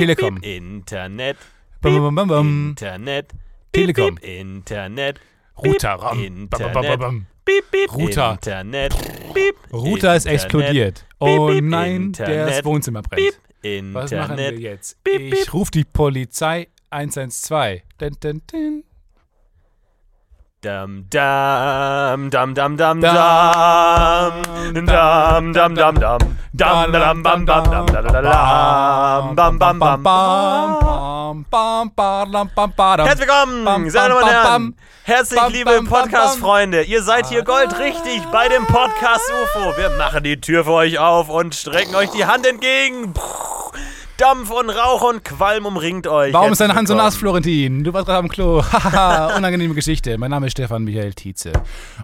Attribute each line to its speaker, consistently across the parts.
Speaker 1: Telekom.
Speaker 2: Internet.
Speaker 1: Bum, bum, bum.
Speaker 2: Internet.
Speaker 1: Telekom.
Speaker 2: Internet.
Speaker 1: Router. Ram.
Speaker 2: Internet.
Speaker 1: Router.
Speaker 2: Internet.
Speaker 1: Router ist explodiert. Oh nein, das. Wohnzimmer brennt. Was machen wir
Speaker 2: Internet.
Speaker 1: jetzt? Ich rufe die Polizei 112. Dun, dun, dun.
Speaker 2: Dam, dam, dam, dam, dam,
Speaker 1: Dam,
Speaker 2: dam, dam, dam, dam, dam, dam, dam, bam, bam, dam, dam, dam, dam, bam, bam, bam, bam.
Speaker 1: bam, bam, bam, bam.
Speaker 2: Herzlich willkommen, sehr
Speaker 1: bam,
Speaker 2: Herren. Herzlich, liebe
Speaker 1: bam,
Speaker 2: Podcast-Freunde. Ihr seid hier goldrichtig bei dem Podcast UFO. Wir machen die Tür für euch auf und strecken euch die Hand entgegen. Puh, Dampf und Rauch und Qualm umringt euch.
Speaker 1: Warum ist deine Hand so nass, Florentin? Du warst gerade am Klo. Haha, unangenehme Geschichte. Mein Name ist Stefan Michael Tietze.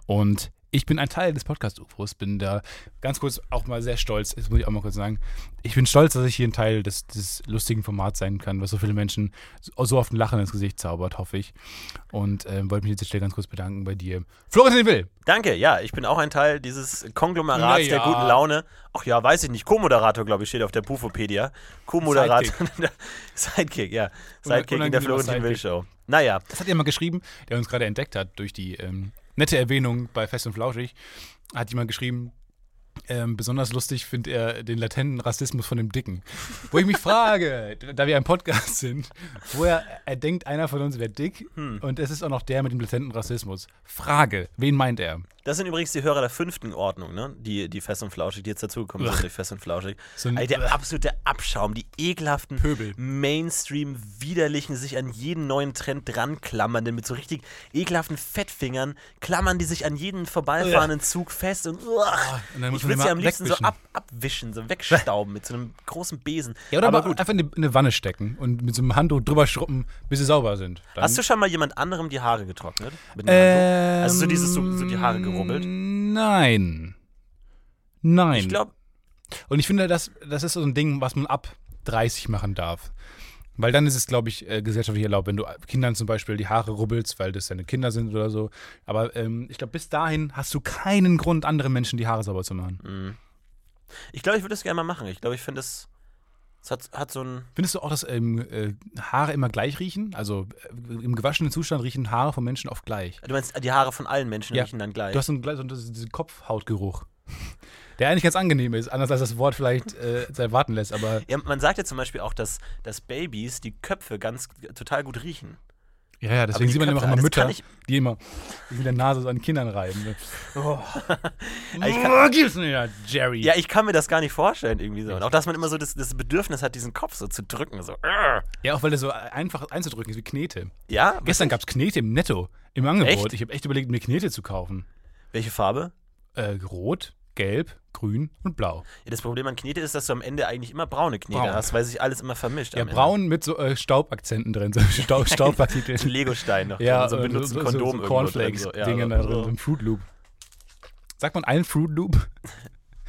Speaker 1: Und ich bin ein Teil des Podcast-UFOs. Bin da ganz kurz auch mal sehr stolz. Das muss ich auch mal kurz sagen. Ich bin stolz, dass ich hier ein Teil des, des lustigen Formats sein kann, was so viele Menschen so, so oft ein Lachen ins Gesicht zaubert, hoffe ich. Und ähm, wollte mich jetzt schnell ganz kurz bedanken bei dir. Florentin Will.
Speaker 2: Danke, ja, ich bin auch ein Teil dieses Konglomerats
Speaker 1: Na
Speaker 2: der
Speaker 1: ja.
Speaker 2: guten Laune. Ach ja, weiß ich nicht. Co-Moderator, glaube ich, steht auf der Pufopedia. Co-Moderator. Sidekick. ja. Sidekick in der Florentin Will
Speaker 1: Sidekick.
Speaker 2: Show. Naja,
Speaker 1: Das hat jemand geschrieben, der uns gerade entdeckt hat durch die ähm, nette Erwähnung bei Fest und Flauschig. Hat jemand geschrieben, ähm, besonders lustig findet er den latenten Rassismus von dem Dicken. Wo ich mich frage, da wir ein Podcast sind, woher er denkt, einer von uns wäre dick
Speaker 2: Hm.
Speaker 1: und es ist auch noch der mit dem latenten Rassismus. Frage, wen meint er?
Speaker 2: Das sind übrigens die Hörer der fünften Ordnung, ne? Die, die Fest und Flauschig, die jetzt dazugekommen sind durch Fest und Flauschig.
Speaker 1: So ein-
Speaker 2: Alter, der absolute Abschaum, die ekelhaften
Speaker 1: Pöbel.
Speaker 2: Mainstream-widerlichen, sich an jeden neuen Trend dran klammernden, mit so richtig ekelhaften Fettfingern, klammern die sich an jeden vorbeifahrenden Zug fest und, uah,
Speaker 1: und dann muss
Speaker 2: ich
Speaker 1: die
Speaker 2: sie am liebsten so ab, abwischen, so wegstauben mit so einem großen Besen.
Speaker 1: Ja, oder
Speaker 2: Aber
Speaker 1: aber
Speaker 2: gut,
Speaker 1: einfach in eine, in eine Wanne stecken und mit so einem Handtuch drüber schruppen, bis sie sauber sind. Dann-
Speaker 2: hast du schon mal jemand anderem die Haare getrocknet? Mit Handtuch? Also so dieses, so, so die Haare gerubbelt?
Speaker 1: Ähm, Nein. Nein.
Speaker 2: Ich glaube,
Speaker 1: Und ich finde, das, das ist so ein Ding, was man ab 30 machen darf. Weil dann ist es, glaube ich, äh, gesellschaftlich erlaubt, wenn du Kindern zum Beispiel die Haare rubbelst, weil das deine Kinder sind oder so. Aber ähm, ich glaube, bis dahin hast du keinen Grund, anderen Menschen die Haare sauber zu machen.
Speaker 2: ich, glaube, ich würde es gerne mal machen. Ich glaube, ich finde es, es hat, hat so ein,
Speaker 1: Findest du auch, dass ähm, äh, Haare immer gleich riechen? Also äh, im gewaschenen Zustand riechen Haare von Menschen oft gleich.
Speaker 2: du meinst, die Haare von allen Menschen
Speaker 1: Ja.
Speaker 2: riechen dann gleich.
Speaker 1: Du hast so, einen, so diesen Kopfhautgeruch. Der eigentlich ganz angenehm ist, anders als das Wort vielleicht äh, erwarten lässt, aber
Speaker 2: Ja, man sagt ja zum Beispiel auch, dass, dass Babys die Köpfe ganz total gut riechen.
Speaker 1: Ja, ja, deswegen sieht man immer, immer
Speaker 2: das
Speaker 1: Mütter,
Speaker 2: kann
Speaker 1: die immer mit der Nase so an Kindern reiben. Oh.
Speaker 2: ich
Speaker 1: oh, gib's mir, Jerry.
Speaker 2: Ja, ich kann mir das gar nicht vorstellen irgendwie so. Und auch, dass man immer so das, das Bedürfnis hat, diesen Kopf so zu drücken. So.
Speaker 1: Ja, auch weil der so einfach einzudrücken ist wie Knete.
Speaker 2: Ja?
Speaker 1: Gestern gab es Knete im Netto, im Angebot.
Speaker 2: Echt?
Speaker 1: Ich habe echt überlegt, mir Knete zu kaufen.
Speaker 2: Welche Farbe?
Speaker 1: Äh, rot, gelb, grün und blau.
Speaker 2: Ja, das Problem an Knete ist, dass du am Ende eigentlich immer braune Knete
Speaker 1: Braun.
Speaker 2: hast, weil sich alles immer vermischt.
Speaker 1: Ja, braun mit so äh, Staubakzenten drin, so Staub, Staubpartikeln.
Speaker 2: Legostein noch.
Speaker 1: ja,
Speaker 2: drin, so benutzten
Speaker 1: so,
Speaker 2: Kondom
Speaker 1: so, so Cornflakes-Dinge da drin, ein Fruit Loop. Sagt man einen Fruit Loop?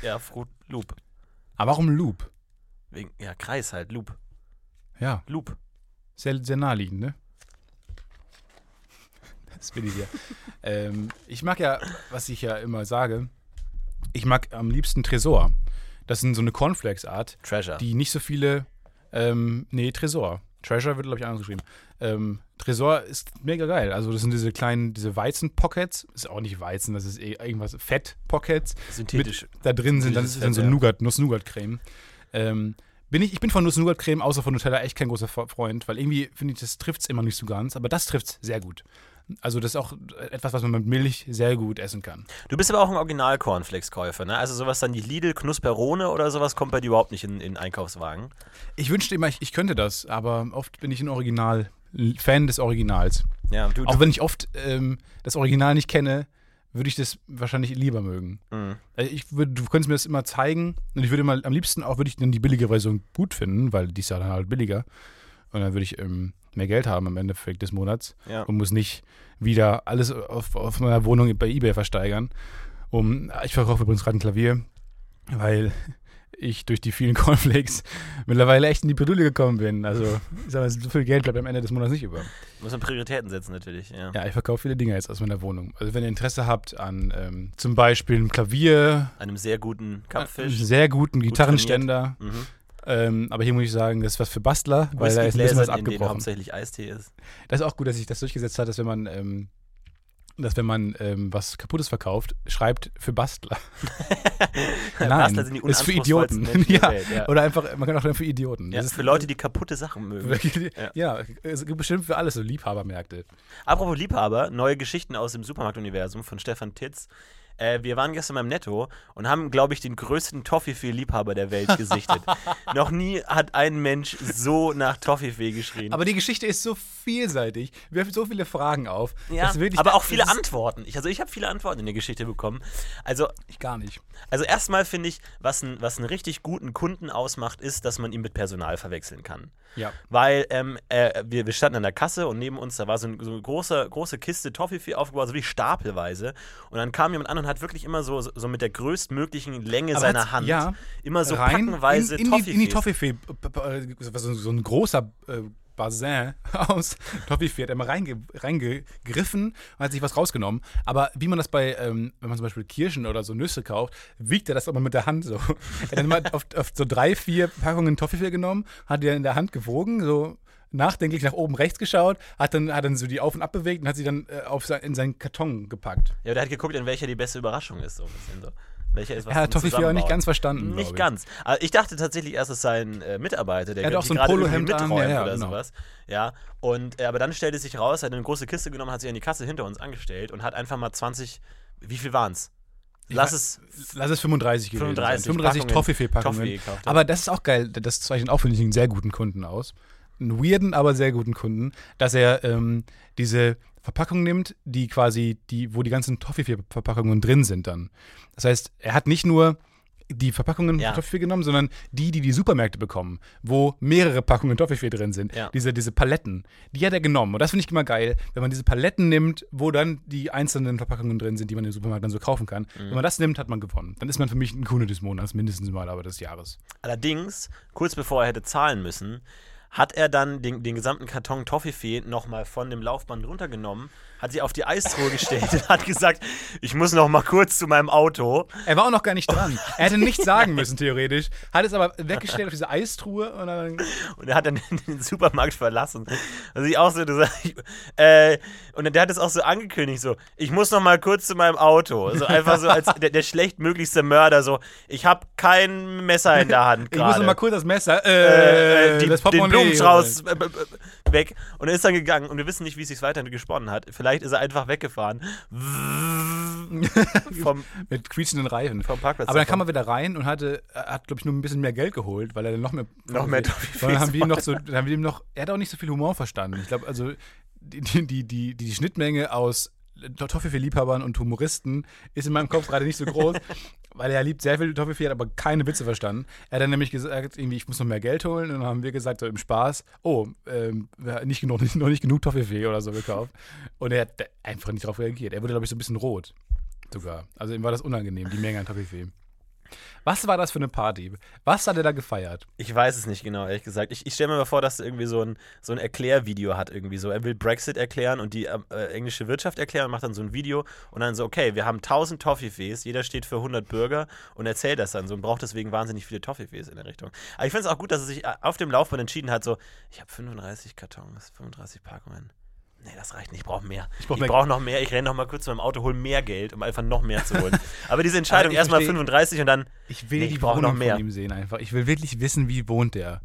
Speaker 2: Ja, ja, Fruit Loop.
Speaker 1: Aber warum Loop?
Speaker 2: Wegen, ja, Kreis halt, Loop.
Speaker 1: Ja,
Speaker 2: Loop.
Speaker 1: sehr, sehr naheliegend, ne? Das bin ich ja. ähm, ich mag ja, was ich ja immer sage, ich mag am liebsten Tresor. Das sind so eine Cornflakes-Art,
Speaker 2: Treasure.
Speaker 1: die nicht so viele, ähm, nee, Tresor. Treasure wird, glaube ich, anders geschrieben. Ähm, Tresor ist mega geil. Also das sind diese kleinen, diese Weizen-Pockets. Ist auch nicht Weizen, das ist eh irgendwas Fett-Pockets.
Speaker 2: Synthetisch.
Speaker 1: Mit, da drin sind dann,
Speaker 2: Synthetisches
Speaker 1: sind so
Speaker 2: ja.
Speaker 1: Nougat, Nuss-Nougat-Creme. Ähm, bin ich, ich bin von Nuss-Nougat-Creme außer von Nutella echt kein großer Fre- Freund, weil irgendwie finde ich, das trifft es immer nicht so ganz. Aber das trifft es sehr gut. Also das ist auch etwas, was man mit Milch sehr gut essen kann.
Speaker 2: Du bist aber auch ein Original-Cornflakes-Käufer, ne? Also sowas dann die Lidl Knusperone oder sowas kommt bei dir überhaupt nicht in, in Einkaufswagen.
Speaker 1: Ich wünschte immer, ich, ich könnte das, aber oft bin ich ein Original, Fan des Originals.
Speaker 2: Ja, du,
Speaker 1: Auch wenn ich oft ähm, das Original nicht kenne, würde ich das wahrscheinlich lieber mögen.
Speaker 2: Mhm.
Speaker 1: Also Ich würd, du könntest mir das immer zeigen und ich würde mal am liebsten auch würde ich dann die billige Version gut finden, weil die ist ja dann halt billiger. Und dann würde ich ähm, mehr Geld haben am Endeffekt des Monats
Speaker 2: Ja.
Speaker 1: und muss nicht wieder alles auf, auf meiner Wohnung bei Ebay versteigern. Um, ich verkaufe übrigens gerade ein Klavier, weil ich durch die vielen Cornflakes mittlerweile echt in die Bredouille gekommen bin. Also, ich sag mal, so viel Geld bleibt am Ende des Monats nicht über.
Speaker 2: Muss man Prioritäten setzen natürlich, ja.
Speaker 1: Ja, ich verkaufe viele Dinge jetzt aus meiner Wohnung. Also wenn ihr Interesse habt an ähm, zum Beispiel einem Klavier,
Speaker 2: Einem sehr guten
Speaker 1: einem
Speaker 2: Kampffisch.
Speaker 1: sehr guten Gitarrenständer,
Speaker 2: Mhm.
Speaker 1: Ähm, aber hier muss ich sagen, das ist was für Bastler, weil da ist ein bisschen was abgebrochen.
Speaker 2: hauptsächlich Eistee ist.
Speaker 1: Das ist auch gut, dass sich das durchgesetzt hat, dass wenn man, ähm, dass wenn man ähm, was Kaputtes verkauft, schreibt für Bastler. Nein,
Speaker 2: Bastler sind die
Speaker 1: ist für Idioten. Ja.
Speaker 2: Welt, ja.
Speaker 1: Oder einfach, man kann auch schreiben für Idioten.
Speaker 2: Ja,
Speaker 1: Das ist
Speaker 2: für Leute, die kaputte Sachen mögen.
Speaker 1: ja. ja, es gibt bestimmt für alles so Liebhabermärkte.
Speaker 2: Apropos Liebhaber, neue Geschichten aus dem Supermarktuniversum von Stefan Titz. Äh, wir waren gestern beim Netto und haben, glaube ich, den größten Toffifee-Liebhaber der Welt gesichtet. Noch nie hat ein Mensch so nach Toffifee geschrien.
Speaker 1: Aber die Geschichte ist so vielseitig, wirft so viele Fragen auf.
Speaker 2: ja,
Speaker 1: wirklich-
Speaker 2: aber auch viele Antworten. Ich, also ich habe viele Antworten in der Geschichte bekommen. Also,
Speaker 1: Ich gar nicht.
Speaker 2: also erstmal finde ich, was, ein, was einen richtig guten Kunden ausmacht, ist, dass man ihn mit Personal verwechseln kann.
Speaker 1: Ja.
Speaker 2: Weil ähm, äh, wir, wir standen an der Kasse und neben uns, da war so, ein, so eine große, große Kiste Toffifee aufgebaut, so wie stapelweise. Und dann kam jemand an und hat wirklich immer so, so, mit der größtmöglichen Länge
Speaker 1: Aber
Speaker 2: seiner Hand
Speaker 1: ja,
Speaker 2: immer so packenweise
Speaker 1: in, in, die, in die. Toffifee, äh, so, so ein großer äh, Basin aus Toffifee hat er mal reinge, reingegriffen und hat sich was rausgenommen. Aber wie man das bei, ähm, wenn man zum Beispiel Kirschen oder so Nüsse kauft, wiegt er das immer mit der Hand so. Er hat mal auf, auf so drei, vier Packungen Toffifee genommen, hat dann in der Hand gewogen, so nachdenklich nach oben rechts geschaut, hat dann, hat dann so die auf und ab bewegt und hat sie dann äh, auf sein, in seinen Karton gepackt.
Speaker 2: Ja, der hat geguckt, in welcher die beste Überraschung ist, so ein bisschen so. Welcher ist was zum
Speaker 1: Toffifee auch nicht ganz verstanden.
Speaker 2: Nicht
Speaker 1: ich.
Speaker 2: ganz. Aber ich dachte tatsächlich erst, es sei ein äh, Mitarbeiter, der
Speaker 1: Er hat auch so ein Polohemd an, ja, ja,
Speaker 2: oder
Speaker 1: genau.
Speaker 2: sowas. Ja, und, äh, aber dann stellte sich raus, er hat eine große Kiste genommen, hat sich an die Kasse hinter uns angestellt und hat einfach mal 20, wie viel waren es? Lass es
Speaker 1: Lass es 35 gewesen
Speaker 2: 35
Speaker 1: sein. 35
Speaker 2: Packungen
Speaker 1: Toffifee-Packungen.
Speaker 2: Hat.
Speaker 1: aber das ist auch geil. Das zeichnet auch, finde ich, einen sehr guten Kunden aus. Einen weirden, aber sehr guten Kunden, dass er ähm, diese Verpackung nimmt, die quasi, die, wo die ganzen Toffifee-Verpackungen drin sind dann. Das heißt, er hat nicht nur die Verpackungen
Speaker 2: Ja.
Speaker 1: Toffifee genommen, sondern die, die die Supermärkte bekommen, wo mehrere Packungen Toffifee drin sind.
Speaker 2: Ja.
Speaker 1: Diese, diese Paletten, die hat er genommen. Und das finde ich immer geil, wenn man diese Paletten nimmt, wo dann die einzelnen Verpackungen drin sind, die man im Supermarkt dann so kaufen kann.
Speaker 2: Mhm.
Speaker 1: Wenn man das nimmt, hat man gewonnen. Dann ist man für mich ein Kunde des Monats, mindestens mal, aber des Jahres.
Speaker 2: Allerdings, kurz bevor er hätte zahlen müssen, hat er dann den, den gesamten Karton Toffifee nochmal von dem Laufband runtergenommen, hat sie auf die Eistruhe gestellt und hat gesagt, ich muss noch mal kurz zu meinem Auto.
Speaker 1: Er war auch noch gar nicht dran. Er hätte nichts sagen müssen, theoretisch. Hat es aber weggestellt auf diese Eistruhe und dann.
Speaker 2: Und er hat dann den Supermarkt verlassen. Also ich auch so, das, äh, und der hat es auch so angekündigt, so, ich muss noch mal kurz zu meinem Auto. So einfach so als der, der schlechtmöglichste Mörder, so, ich habe kein Messer in der Hand
Speaker 1: Ich muss
Speaker 2: gerade.
Speaker 1: noch mal kurz das Messer.
Speaker 2: äh,
Speaker 1: Äh,
Speaker 2: die,
Speaker 1: das Portemonnaie
Speaker 2: Blumenstrauß äh, weg. Und er ist dann gegangen und wir wissen nicht, wie es sich weiter gesponnen hat. Vielleicht ist er einfach weggefahren. vom,
Speaker 1: Mit quietschenden Reifen.
Speaker 2: vom Parkplatz.
Speaker 1: Aber dann kam er wieder rein und hatte, er hat, glaube ich, nur ein bisschen mehr Geld geholt, weil er dann noch mehr.
Speaker 2: Noch mehr
Speaker 1: Dann haben wir ihm noch so, dann haben wir ihm noch, er hat auch nicht so viel Humor verstanden. Ich glaube, also die, die, die, die Schnittmenge aus Toffifee-Liebhabern und Humoristen ist in meinem Kopf gerade nicht so groß, weil er liebt sehr viel Toffifee, hat aber keine Witze verstanden. Er hat dann nämlich gesagt, irgendwie, ich muss noch mehr Geld holen und dann haben wir gesagt, so im Spaß, oh, ähm, wir haben nicht genug, nicht, noch nicht genug Toffifee oder so gekauft. Und er hat einfach nicht darauf reagiert. Er wurde, glaube ich, so ein bisschen rot sogar. Also ihm war das unangenehm, die Menge an Toffifee. Was war das für eine Party? Was hat er da gefeiert?
Speaker 2: Ich weiß es nicht genau, ehrlich gesagt. Ich, ich stelle mir mal vor, dass er irgendwie so ein, so ein Erklärvideo hat, irgendwie so. Er will Brexit erklären und die äh, englische Wirtschaft erklären und macht dann so ein Video und dann so, okay, wir haben 1000 Toffifees, jeder steht für 100 Bürger und erzählt das dann so und braucht deswegen wahnsinnig viele Toffifees in der Richtung. Aber ich finde es auch gut, dass er sich äh, auf dem Laufband entschieden hat, so, ich habe 35 Kartons, 35 Packungen. Nee, das reicht nicht, ich brauche mehr. Ich
Speaker 1: brauch
Speaker 2: brauche brauch noch mehr, ich renne noch mal kurz zu meinem Auto, hol mehr Geld, um einfach noch mehr zu holen. Aber diese Entscheidung, erstmal
Speaker 1: versteh-
Speaker 2: 35 und dann,
Speaker 1: Ich will
Speaker 2: Nee,
Speaker 1: die Wohnung
Speaker 2: noch mehr.
Speaker 1: von ihm sehen einfach. Ich will wirklich wissen, wie wohnt der.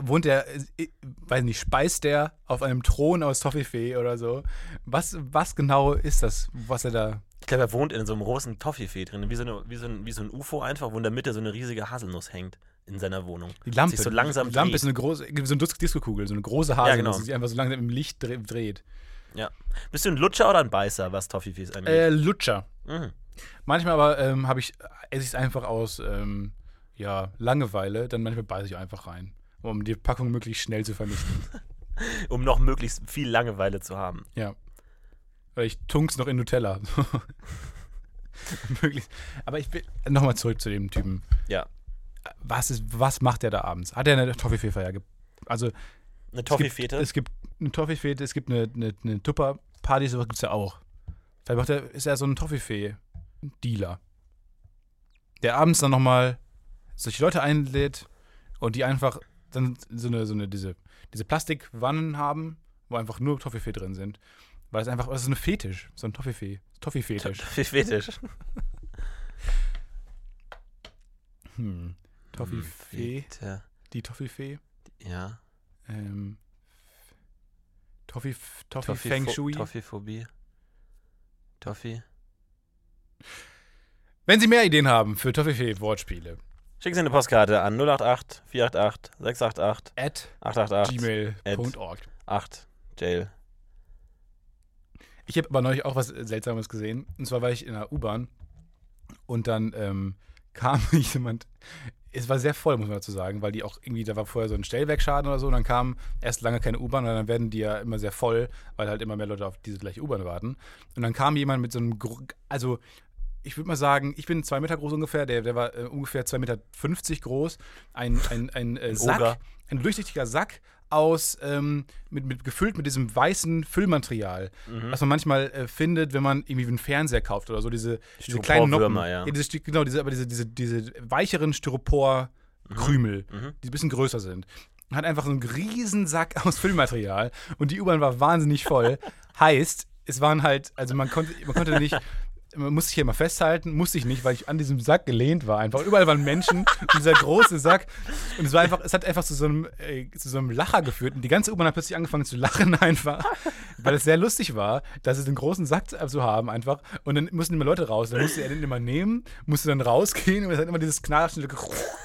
Speaker 1: Wohnt der, äh, weiß nicht, speist der auf einem Thron aus Toffifee oder so? Was, was genau ist das, was er da...
Speaker 2: Ich glaube, er wohnt in so einem großen Toffifee drin, wie so, eine, wie, so ein, wie so ein UFO einfach, wo in der Mitte so eine riesige Haselnuss hängt in seiner Wohnung.
Speaker 1: Die Lampe,
Speaker 2: Sich so langsam
Speaker 1: die Lampe
Speaker 2: dreht.
Speaker 1: ist eine große, so eine Dis- Disco-Kugel, so eine große Haselnuss,
Speaker 2: genau.
Speaker 1: die sich einfach so langsam im Licht dre- dreht.
Speaker 2: Ja. Bist du ein Lutscher oder ein Beißer, was Toffifees angeht?
Speaker 1: Äh, Lutscher.
Speaker 2: Mhm.
Speaker 1: Manchmal aber ähm, habe ich, esse ich es einfach aus ähm, ja, Langeweile, dann manchmal beiße ich einfach rein, um die Packung möglichst schnell zu vernichten.
Speaker 2: Um noch möglichst viel Langeweile zu haben.
Speaker 1: Ja. Weil ich tunk's noch in Nutella. möglichst. Aber ich will nochmal zurück zu dem Typen.
Speaker 2: Ja.
Speaker 1: Was, ist, was macht der da abends? Hat er eine Toffifee-Feier? Also,
Speaker 2: Eine
Speaker 1: es
Speaker 2: Toffifete.
Speaker 1: gibt, es gibt eine Toffifee, es gibt eine, eine, eine Tupper-Party, sowas gibt es ja auch. Vielleicht macht er, ist er so ein Toffifee-Dealer. Der abends dann nochmal solche Leute einlädt, und die einfach dann so eine, so eine diese, diese Plastikwannen haben, wo einfach nur Toffifee drin sind. Weil es einfach, das ist ein Fetisch, so ein Toffifee. Toffifee-Fetisch.
Speaker 2: Wie fetisch.
Speaker 1: Hm. Toffifee,
Speaker 2: Fete.
Speaker 1: die Toffifee.
Speaker 2: Ja.
Speaker 1: Ähm, Toffi, Toffi
Speaker 2: Toffifo-
Speaker 1: Feng Shui.
Speaker 2: Toffiphobie. Toffi.
Speaker 1: Wenn Sie mehr Ideen haben für Toffifee-Wortspiele,
Speaker 2: Schicken Sie eine Postkarte an 088 488 688
Speaker 1: at
Speaker 2: 888
Speaker 1: gmail.org.
Speaker 2: 8 Jail.
Speaker 1: Ich habe aber neulich auch was Seltsames gesehen. Und zwar war ich in der U-Bahn und dann ähm, kam jemand. Es war sehr voll, muss man dazu sagen, weil die auch irgendwie, da war vorher so ein Stellwerkschaden oder so, und dann kam erst lange keine U-Bahn, und dann werden die ja immer sehr voll, weil halt immer mehr Leute auf diese gleiche U-Bahn warten. Und dann kam jemand mit so einem, also ich würde mal sagen, ich bin zwei Meter groß ungefähr, der, der war äh, ungefähr 2,50 Meter ein, ein, ein, ein äh, Sack, ein durchsichtiger Sack aus, ähm, mit, mit, gefüllt mit diesem weißen Füllmaterial,
Speaker 2: Mhm.
Speaker 1: was man manchmal äh, findet, wenn man irgendwie einen Fernseher kauft oder so, diese, diese kleinen Noppen.
Speaker 2: Styroporwürmer, ja.
Speaker 1: diese, genau, diese, aber diese, diese, diese weicheren Styropor-Krümel,
Speaker 2: Mhm.
Speaker 1: die ein bisschen größer sind. Hat einfach so einen riesen Sack aus Füllmaterial und die U-Bahn war wahnsinnig voll. heißt, es waren halt, also man konnte, man konnte nicht, man musste sich hier mal festhalten, musste ich nicht, weil ich an diesem Sack gelehnt war. Einfach überall waren Menschen und dieser große Sack. Und es war einfach, es hat einfach zu so einem, äh, zu so einem Lacher geführt. Und die ganze U-Bahn hat plötzlich angefangen zu lachen einfach, weil es sehr lustig war, dass es einen großen Sack zu haben einfach. Und dann mussten immer Leute raus. Dann musste er den immer nehmen, musste dann rausgehen und es hat immer dieses knarschende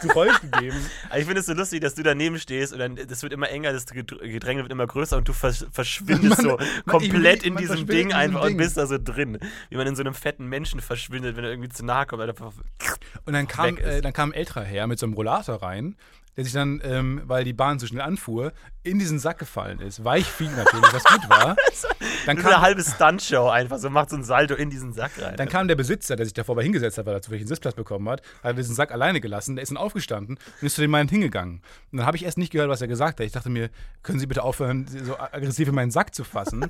Speaker 1: Geräusch gegeben.
Speaker 2: Ich finde es so lustig, dass du daneben stehst und dann das wird immer enger, das Gedr- Gedränge wird immer größer und du vers verschwindest
Speaker 1: Man-
Speaker 2: so komplett
Speaker 1: man
Speaker 2: in diesem Ding
Speaker 1: in diesem
Speaker 2: einfach
Speaker 1: Ding.
Speaker 2: und bist da so drin. Wie man in so einem fetten Menschen verschwindet, wenn er irgendwie zu nahe kommt. Einfach
Speaker 1: Und dann kam, äh, dann kam ein älterer Herr mit so einem Rollator rein, der sich dann, ähm, weil die Bahn so schnell anfuhr, in diesen Sack gefallen ist. Weich fiel natürlich, was gut war. Dann
Speaker 2: ist eine
Speaker 1: kam,
Speaker 2: halbe Stuntshow einfach, so macht so ein Salto in diesen Sack rein.
Speaker 1: dann kam der Besitzer, der sich davor mal hingesetzt hat, weil er zufällig einen Sitzplatz bekommen hat, hat diesen Sack alleine gelassen, der ist dann aufgestanden und ist zu dem Mann hingegangen. Und dann habe ich erst nicht gehört, was er gesagt hat. Ich dachte mir, können Sie bitte aufhören, so aggressiv in meinen Sack zu fassen?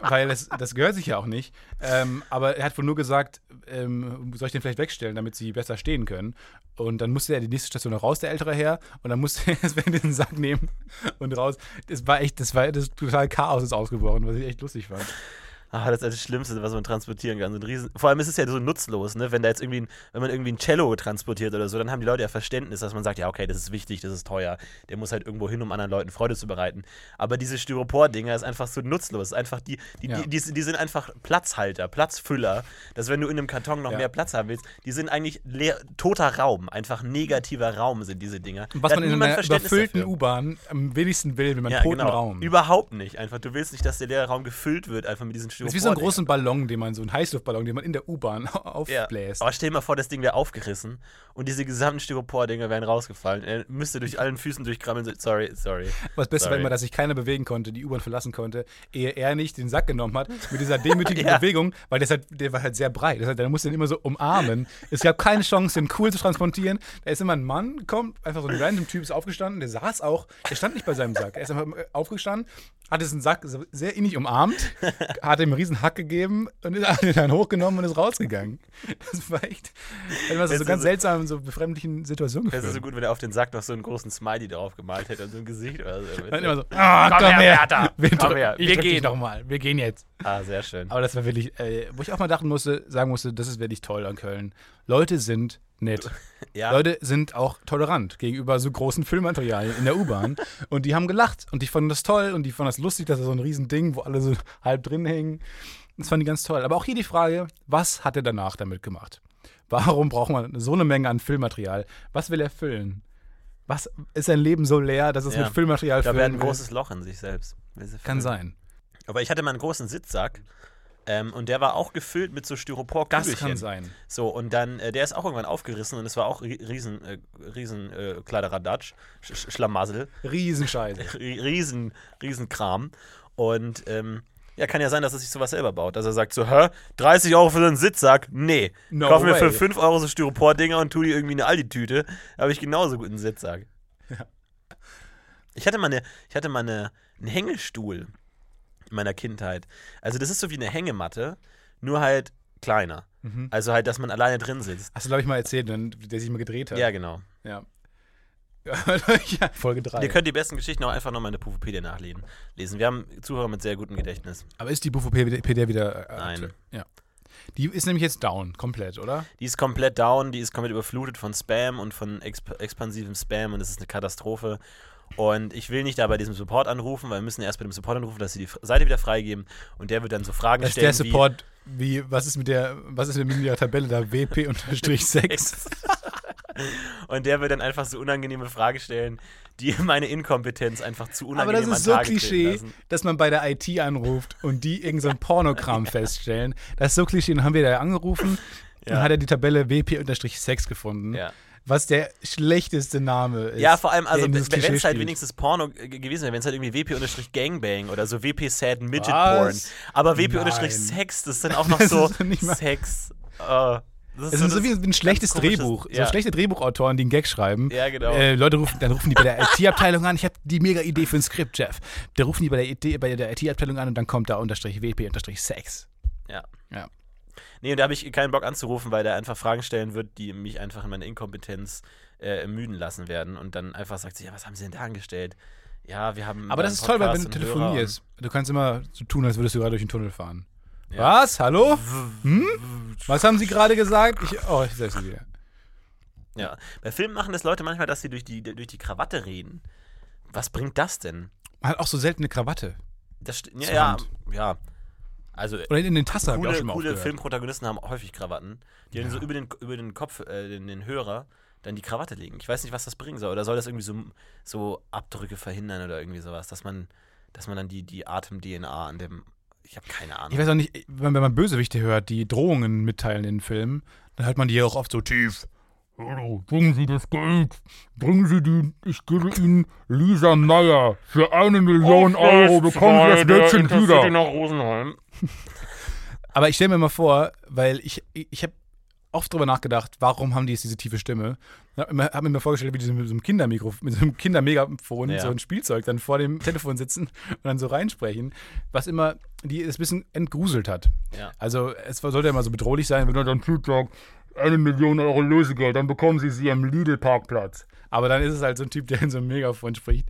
Speaker 1: Weil das, das gehört sich ja auch nicht. Ähm, aber er hat wohl nur gesagt, ähm, soll ich den vielleicht wegstellen, damit sie besser stehen können. Und dann musste er die nächste Station noch raus, der ältere Herr. Und dann musste er erst den Sack nehmen und raus. Das war echt, das war das total Chaos ist ausgebrochen, was ich echt lustig fand.
Speaker 2: Ah, das ist das Schlimmste, was man transportieren kann. So ein Riesen Vor allem ist es ja so nutzlos, ne? Wenn da jetzt irgendwie, ein, wenn man irgendwie ein Cello transportiert oder so, dann haben die Leute ja Verständnis, dass man sagt, ja, okay, das ist wichtig, das ist teuer. Der muss halt irgendwo hin, um anderen Leuten Freude zu bereiten. Aber diese Styropor-Dinger ist einfach so nutzlos. Einfach die, die,
Speaker 1: Ja.
Speaker 2: die, die, die sind einfach Platzhalter, Platzfüller. Dass wenn du in einem Karton noch
Speaker 1: Ja.
Speaker 2: mehr Platz haben willst, die sind eigentlich leer, toter Raum. Einfach negativer Raum sind diese Dinger.
Speaker 1: Was man in einer überfüllten. U-Bahn am wenigsten will, wenn man
Speaker 2: Ja,
Speaker 1: toten
Speaker 2: genau.
Speaker 1: Raum.
Speaker 2: Überhaupt nicht. Einfach, du willst nicht, dass der leere Raum gefüllt wird, einfach mit diesen
Speaker 1: das ist wie so einen großen Ballon, den man, so einen Heißluftballon, den man in der U-Bahn
Speaker 2: Ja.
Speaker 1: aufbläst.
Speaker 2: Aber stell dir mal vor, das Ding wäre aufgerissen und diese gesamten Styropor-Dinger wären rausgefallen. Er müsste durch allen Füßen durchkrabbeln. so- Sorry, sorry.
Speaker 1: Was besser war immer, dass sich keiner bewegen konnte, die U-Bahn verlassen konnte, ehe er nicht den Sack genommen hat, mit dieser demütigen
Speaker 2: Ja.
Speaker 1: Bewegung, weil der, ist halt, der war halt sehr breit. Das heißt, der musste ihn immer so umarmen. Es gab keine Chance, den cool zu transportieren. Da ist immer ein Mann, kommt, einfach so ein random Typ ist aufgestanden, der saß auch, der stand nicht bei seinem Sack. Er ist einfach aufgestanden, hat diesen Sack so sehr innig umarmt, hat ihm einen riesen Hack gegeben und hat ihn dann hochgenommen und ist rausgegangen. Das war echt, immer so,
Speaker 2: Das
Speaker 1: ganz
Speaker 2: so-
Speaker 1: seltsamen, so befremdlichen Situationen
Speaker 2: Es ist so gut, wenn er auf den Sack noch so einen großen Smiley drauf gemalt hätte und so ein Gesicht oder so.
Speaker 1: Dann immer so, ah, komm, her,
Speaker 2: Bertha,
Speaker 1: wir,
Speaker 2: komm her, wir gehen.
Speaker 1: noch mal, wir gehen jetzt.
Speaker 2: Ah, sehr schön.
Speaker 1: Aber das war wirklich, äh, wo ich auch mal dachten musste, sagen musste, das ist wirklich toll an Köln. Leute sind nett.
Speaker 2: Ja,
Speaker 1: Leute sind auch tolerant gegenüber so großen Filmmaterialien in der U-Bahn. und die haben gelacht und die fanden das toll und die fanden das lustig, dass da so ein Riesending, wo alle so halb drin hängen. Das fanden die ganz toll. Aber auch hier die Frage, was hat er danach damit gemacht? Warum braucht man so eine Menge an Filmmaterial? Was will er füllen? Was ist sein Leben so leer, dass es
Speaker 2: Ja.
Speaker 1: mit Filmmaterial
Speaker 2: er hat
Speaker 1: füllen
Speaker 2: ein großes Loch in sich selbst.
Speaker 1: Kann sein.
Speaker 2: Aber ich hatte mal einen großen Sitzsack. Ähm, und der war auch gefüllt mit so styropor
Speaker 1: Das kann sein.
Speaker 2: So, und dann, äh, der ist auch irgendwann aufgerissen und es war auch ri- riesen, äh, riesen äh, Kladderadatsch, Sch Sch Schlamassel.
Speaker 1: Riesenscheiße.
Speaker 2: Rie- riesen, riesen Kram. Und ähm, ja, kann ja sein, dass er sich sowas selber baut. Dass er sagt so, hä, 30 Euro für so einen Sitzsack? Nee.
Speaker 1: No
Speaker 2: Kauf mir für
Speaker 1: way.
Speaker 2: 5 Euro so Styropor-Dinger und tu die irgendwie in eine Aldi-Tüte. Da habe ich genauso guten Sitzsack. Ich hatte mal, eine, ich hatte mal eine, einen Hängestuhl in meiner Kindheit. Also das ist so wie eine Hängematte, nur halt kleiner.
Speaker 1: Mhm.
Speaker 2: Also halt, dass man alleine drin sitzt.
Speaker 1: Hast du, glaube ich, mal erzählt, der sich mal gedreht hat.
Speaker 2: Ja, genau.
Speaker 1: Ja. ja, Folge 3.
Speaker 2: Ihr könnt die besten Geschichten auch einfach nochmal in der Pufopedia nachlesen. Lesen. Wir haben Zuhörer mit sehr gutem Gedächtnis.
Speaker 1: Aber ist die Bufopedia wieder. Äh,
Speaker 2: Nein.
Speaker 1: Ja. Die ist nämlich jetzt down, komplett, oder?
Speaker 2: Die ist komplett down, die ist komplett überflutet von Spam und von exp expansivem Spam und es ist eine Katastrophe. Und ich will nicht da bei diesem Support anrufen, weil wir müssen erst bei dem Support anrufen, dass sie die Seite wieder freigeben und der wird dann so Fragen
Speaker 1: Das ist
Speaker 2: stellen
Speaker 1: der Support, wie, was ist mit der, was ist mit der Tabelle da? WP-6?
Speaker 2: wie und der wird dann einfach so unangenehme Fragen stellen, die meine Inkompetenz einfach zu
Speaker 1: Aber
Speaker 2: unangenehm
Speaker 1: das ist so Klischee, dass man bei der IT anruft und die irgend so Pornokram feststellen. Das ist so Klischee. Dann haben wir da angerufen
Speaker 2: Ja.
Speaker 1: und hat er die Tabelle WP-6 gefunden.
Speaker 2: Ja.
Speaker 1: Was der schlechteste Name ist.
Speaker 2: Ja, vor allem, also wenn es halt wenigstens Porno gewesen wäre, wenn es halt irgendwie WP-Gangbang oder so WP Sad Midget? Porn. Aber. WP-Sex, das ist dann auch noch
Speaker 1: Das
Speaker 2: so Sex. Äh, das
Speaker 1: Es ist so
Speaker 2: das
Speaker 1: wie ein schlechtes Drehbuch.
Speaker 2: Ja.
Speaker 1: So schlechte Drehbuchautoren, die einen Gag schreiben.
Speaker 2: Ja, genau.
Speaker 1: Äh, Leute rufen, dann rufen die bei der IT-Abteilung an. Ich habe die mega Idee für ein Skript, Jeff. Da rufen die bei der, IT bei der IT-Abteilung an und dann kommt da unterstrich WP unterstrich Sex.
Speaker 2: Ja.
Speaker 1: Ja.
Speaker 2: Nee, und da habe ich keinen Bock anzurufen, weil der einfach Fragen stellen wird, die mich einfach in meiner Inkompetenz äh, ermüden lassen werden. Und dann einfach sagt sie, ja, was haben sie denn da angestellt? Ja, wir haben.
Speaker 1: Aber
Speaker 2: da
Speaker 1: das ist
Speaker 2: einen
Speaker 1: toll, weil
Speaker 2: Podcast
Speaker 1: wenn du telefonierst, du kannst immer so tun, als würdest du gerade durch den Tunnel fahren.
Speaker 2: Ja.
Speaker 1: Was? Hallo? Hm? Was haben Sie gerade gesagt? Ich, oh, ich sag's dir wieder.
Speaker 2: Ja. Bei Filmen machen das Leute manchmal, dass sie durch die, durch die Krawatte reden. Was bringt das denn?
Speaker 1: Man hat auch so seltene Krawatte.
Speaker 2: Das, ja, ja, ja. Also
Speaker 1: Oder in den Tassen habe ich auch schon mal
Speaker 2: coole
Speaker 1: aufgehört.
Speaker 2: Filmprotagonisten haben häufig Krawatten, die dann so über den, über den Kopf, äh, den, den Hörer, dann die Krawatte legen. Ich weiß nicht, was das bringen soll. Oder soll das irgendwie so, so Abdrücke verhindern oder irgendwie sowas, dass man, dass man dann die, die Atem-DNA an dem. Ich habe keine Ahnung.
Speaker 1: Ich weiß auch nicht, wenn, wenn man Bösewichte hört, die Drohungen mitteilen in den Filmen, dann hört man die ja auch oft so tief. Bringen Sie das Geld. Bringen Sie die, ich gebe Ihnen Lisa Meyer. Für eine Million Euro bekommen Sie das Mädchen wieder.
Speaker 2: nach Rosenheim.
Speaker 1: Aber ich stelle mir mal vor, weil ich, ich, habe oft drüber nachgedacht, warum haben die jetzt diese tiefe Stimme? Ich habe mir, hab mir vorgestellt, wie die so mit so einem Kindermikro, mit so einem Kindermegafon,
Speaker 2: Ja.
Speaker 1: so ein Spielzeug, dann vor dem Telefon sitzen und dann so reinsprechen, was immer die es ein bisschen entgruselt hat.
Speaker 2: Ja.
Speaker 1: Also es sollte ja immer so bedrohlich sein, wenn er dann sagt, eine Million Euro Lösegeld, dann bekommen Sie sie am Lidl-Parkplatz. Aber dann ist es halt so ein Typ, der in so einem Megafon spricht.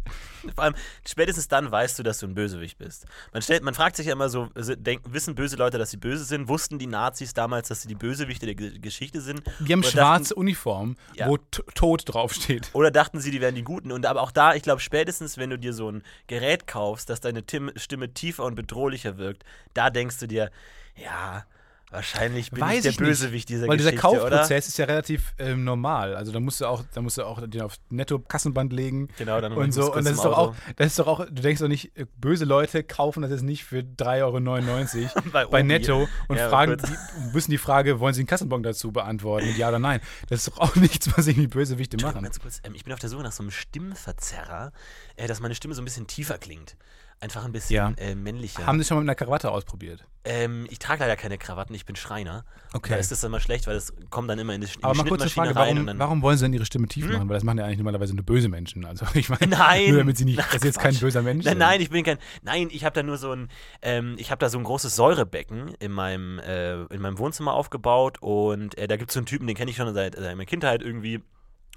Speaker 2: Vor allem, spätestens dann weißt du, dass du ein Bösewicht bist. Man, stellt, man fragt sich ja immer so, also denk, wissen böse Leute, dass sie böse sind? Wussten die Nazis damals, dass sie die Bösewichte der Ge Geschichte sind?
Speaker 1: Die haben
Speaker 2: Oder
Speaker 1: schwarze Uniform,
Speaker 2: Ja.
Speaker 1: wo Tod draufsteht.
Speaker 2: Oder dachten sie, die wären die Guten? Und aber auch da, ich glaube, spätestens, wenn du dir so ein Gerät kaufst, dass deine Tim Stimme tiefer und bedrohlicher wirkt, da denkst du dir, ja, wahrscheinlich bin
Speaker 1: Weiß
Speaker 2: ich der
Speaker 1: ich
Speaker 2: Bösewicht dieser
Speaker 1: Weil dieser
Speaker 2: Geschichte, oder?
Speaker 1: Kaufprozess ist ja relativ ähm, normal. Also da musst du auch, da musst du auch den auf Netto-Kassenband legen
Speaker 2: Genau, dann
Speaker 1: und so. Und das ist doch auch, das ist doch auch, du denkst doch nicht, äh, böse Leute kaufen das jetzt nicht für 3,99 Euro
Speaker 2: Bei
Speaker 1: bei. Netto und
Speaker 2: Ja,
Speaker 1: fragen, die, müssen die Frage, wollen sie einen Kassenbon dazu beantworten? Mit ja oder nein. Das ist doch auch nichts, was irgendwie Bösewichte machen.
Speaker 2: Ganz kurz, ähm, ich bin auf der Suche nach so einem Stimmverzerrer, äh, dass meine Stimme so ein bisschen tiefer klingt. Einfach ein bisschen
Speaker 1: Ja.
Speaker 2: äh, männlicher.
Speaker 1: Haben sie schon mal mit einer Krawatte ausprobiert?
Speaker 2: ähm, ich trage leider keine Krawatten, ich bin Schreiner.
Speaker 1: Okay.
Speaker 2: Da ist das dann immer schlecht, weil das kommt dann immer in die, in
Speaker 1: Aber
Speaker 2: die
Speaker 1: mal kurze
Speaker 2: Schnittmaschine
Speaker 1: Frage,
Speaker 2: rein
Speaker 1: warum, warum wollen sie denn ihre Stimme tief
Speaker 2: Hm?
Speaker 1: machen? Weil das machen ja eigentlich normalerweise nur böse Menschen. Also ich meine,
Speaker 2: Nein!
Speaker 1: nur damit sie nicht, dass sie jetzt kein böser Mensch
Speaker 2: Nein, nein, ich bin kein. Nein, ich habe da nur so ein, ähm, ich habe da so ein großes Säurebecken in meinem, äh, in meinem Wohnzimmer aufgebaut und äh, da gibt es so einen Typen, den kenne ich schon seit, seit meiner Kindheit irgendwie.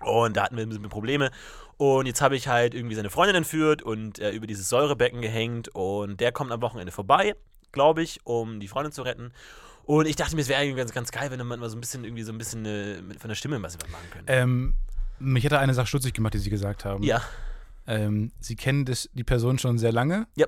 Speaker 2: Und da hatten wir ein bisschen Probleme. Und jetzt habe ich halt irgendwie seine Freundin entführt und äh, über dieses Säurebecken gehängt. Und der kommt am Wochenende vorbei, glaube ich, um die Freundin zu retten. Und ich dachte mir, es wäre irgendwie ganz, ganz geil, wenn man mal so ein bisschen irgendwie so ein bisschen äh, von der Stimme was machen könnte.
Speaker 1: Ähm, mich da eine Sache stutzig gemacht, die sie gesagt haben.
Speaker 2: ja.
Speaker 1: Ähm, sie kennen das, die Person schon sehr lange.
Speaker 2: Ja.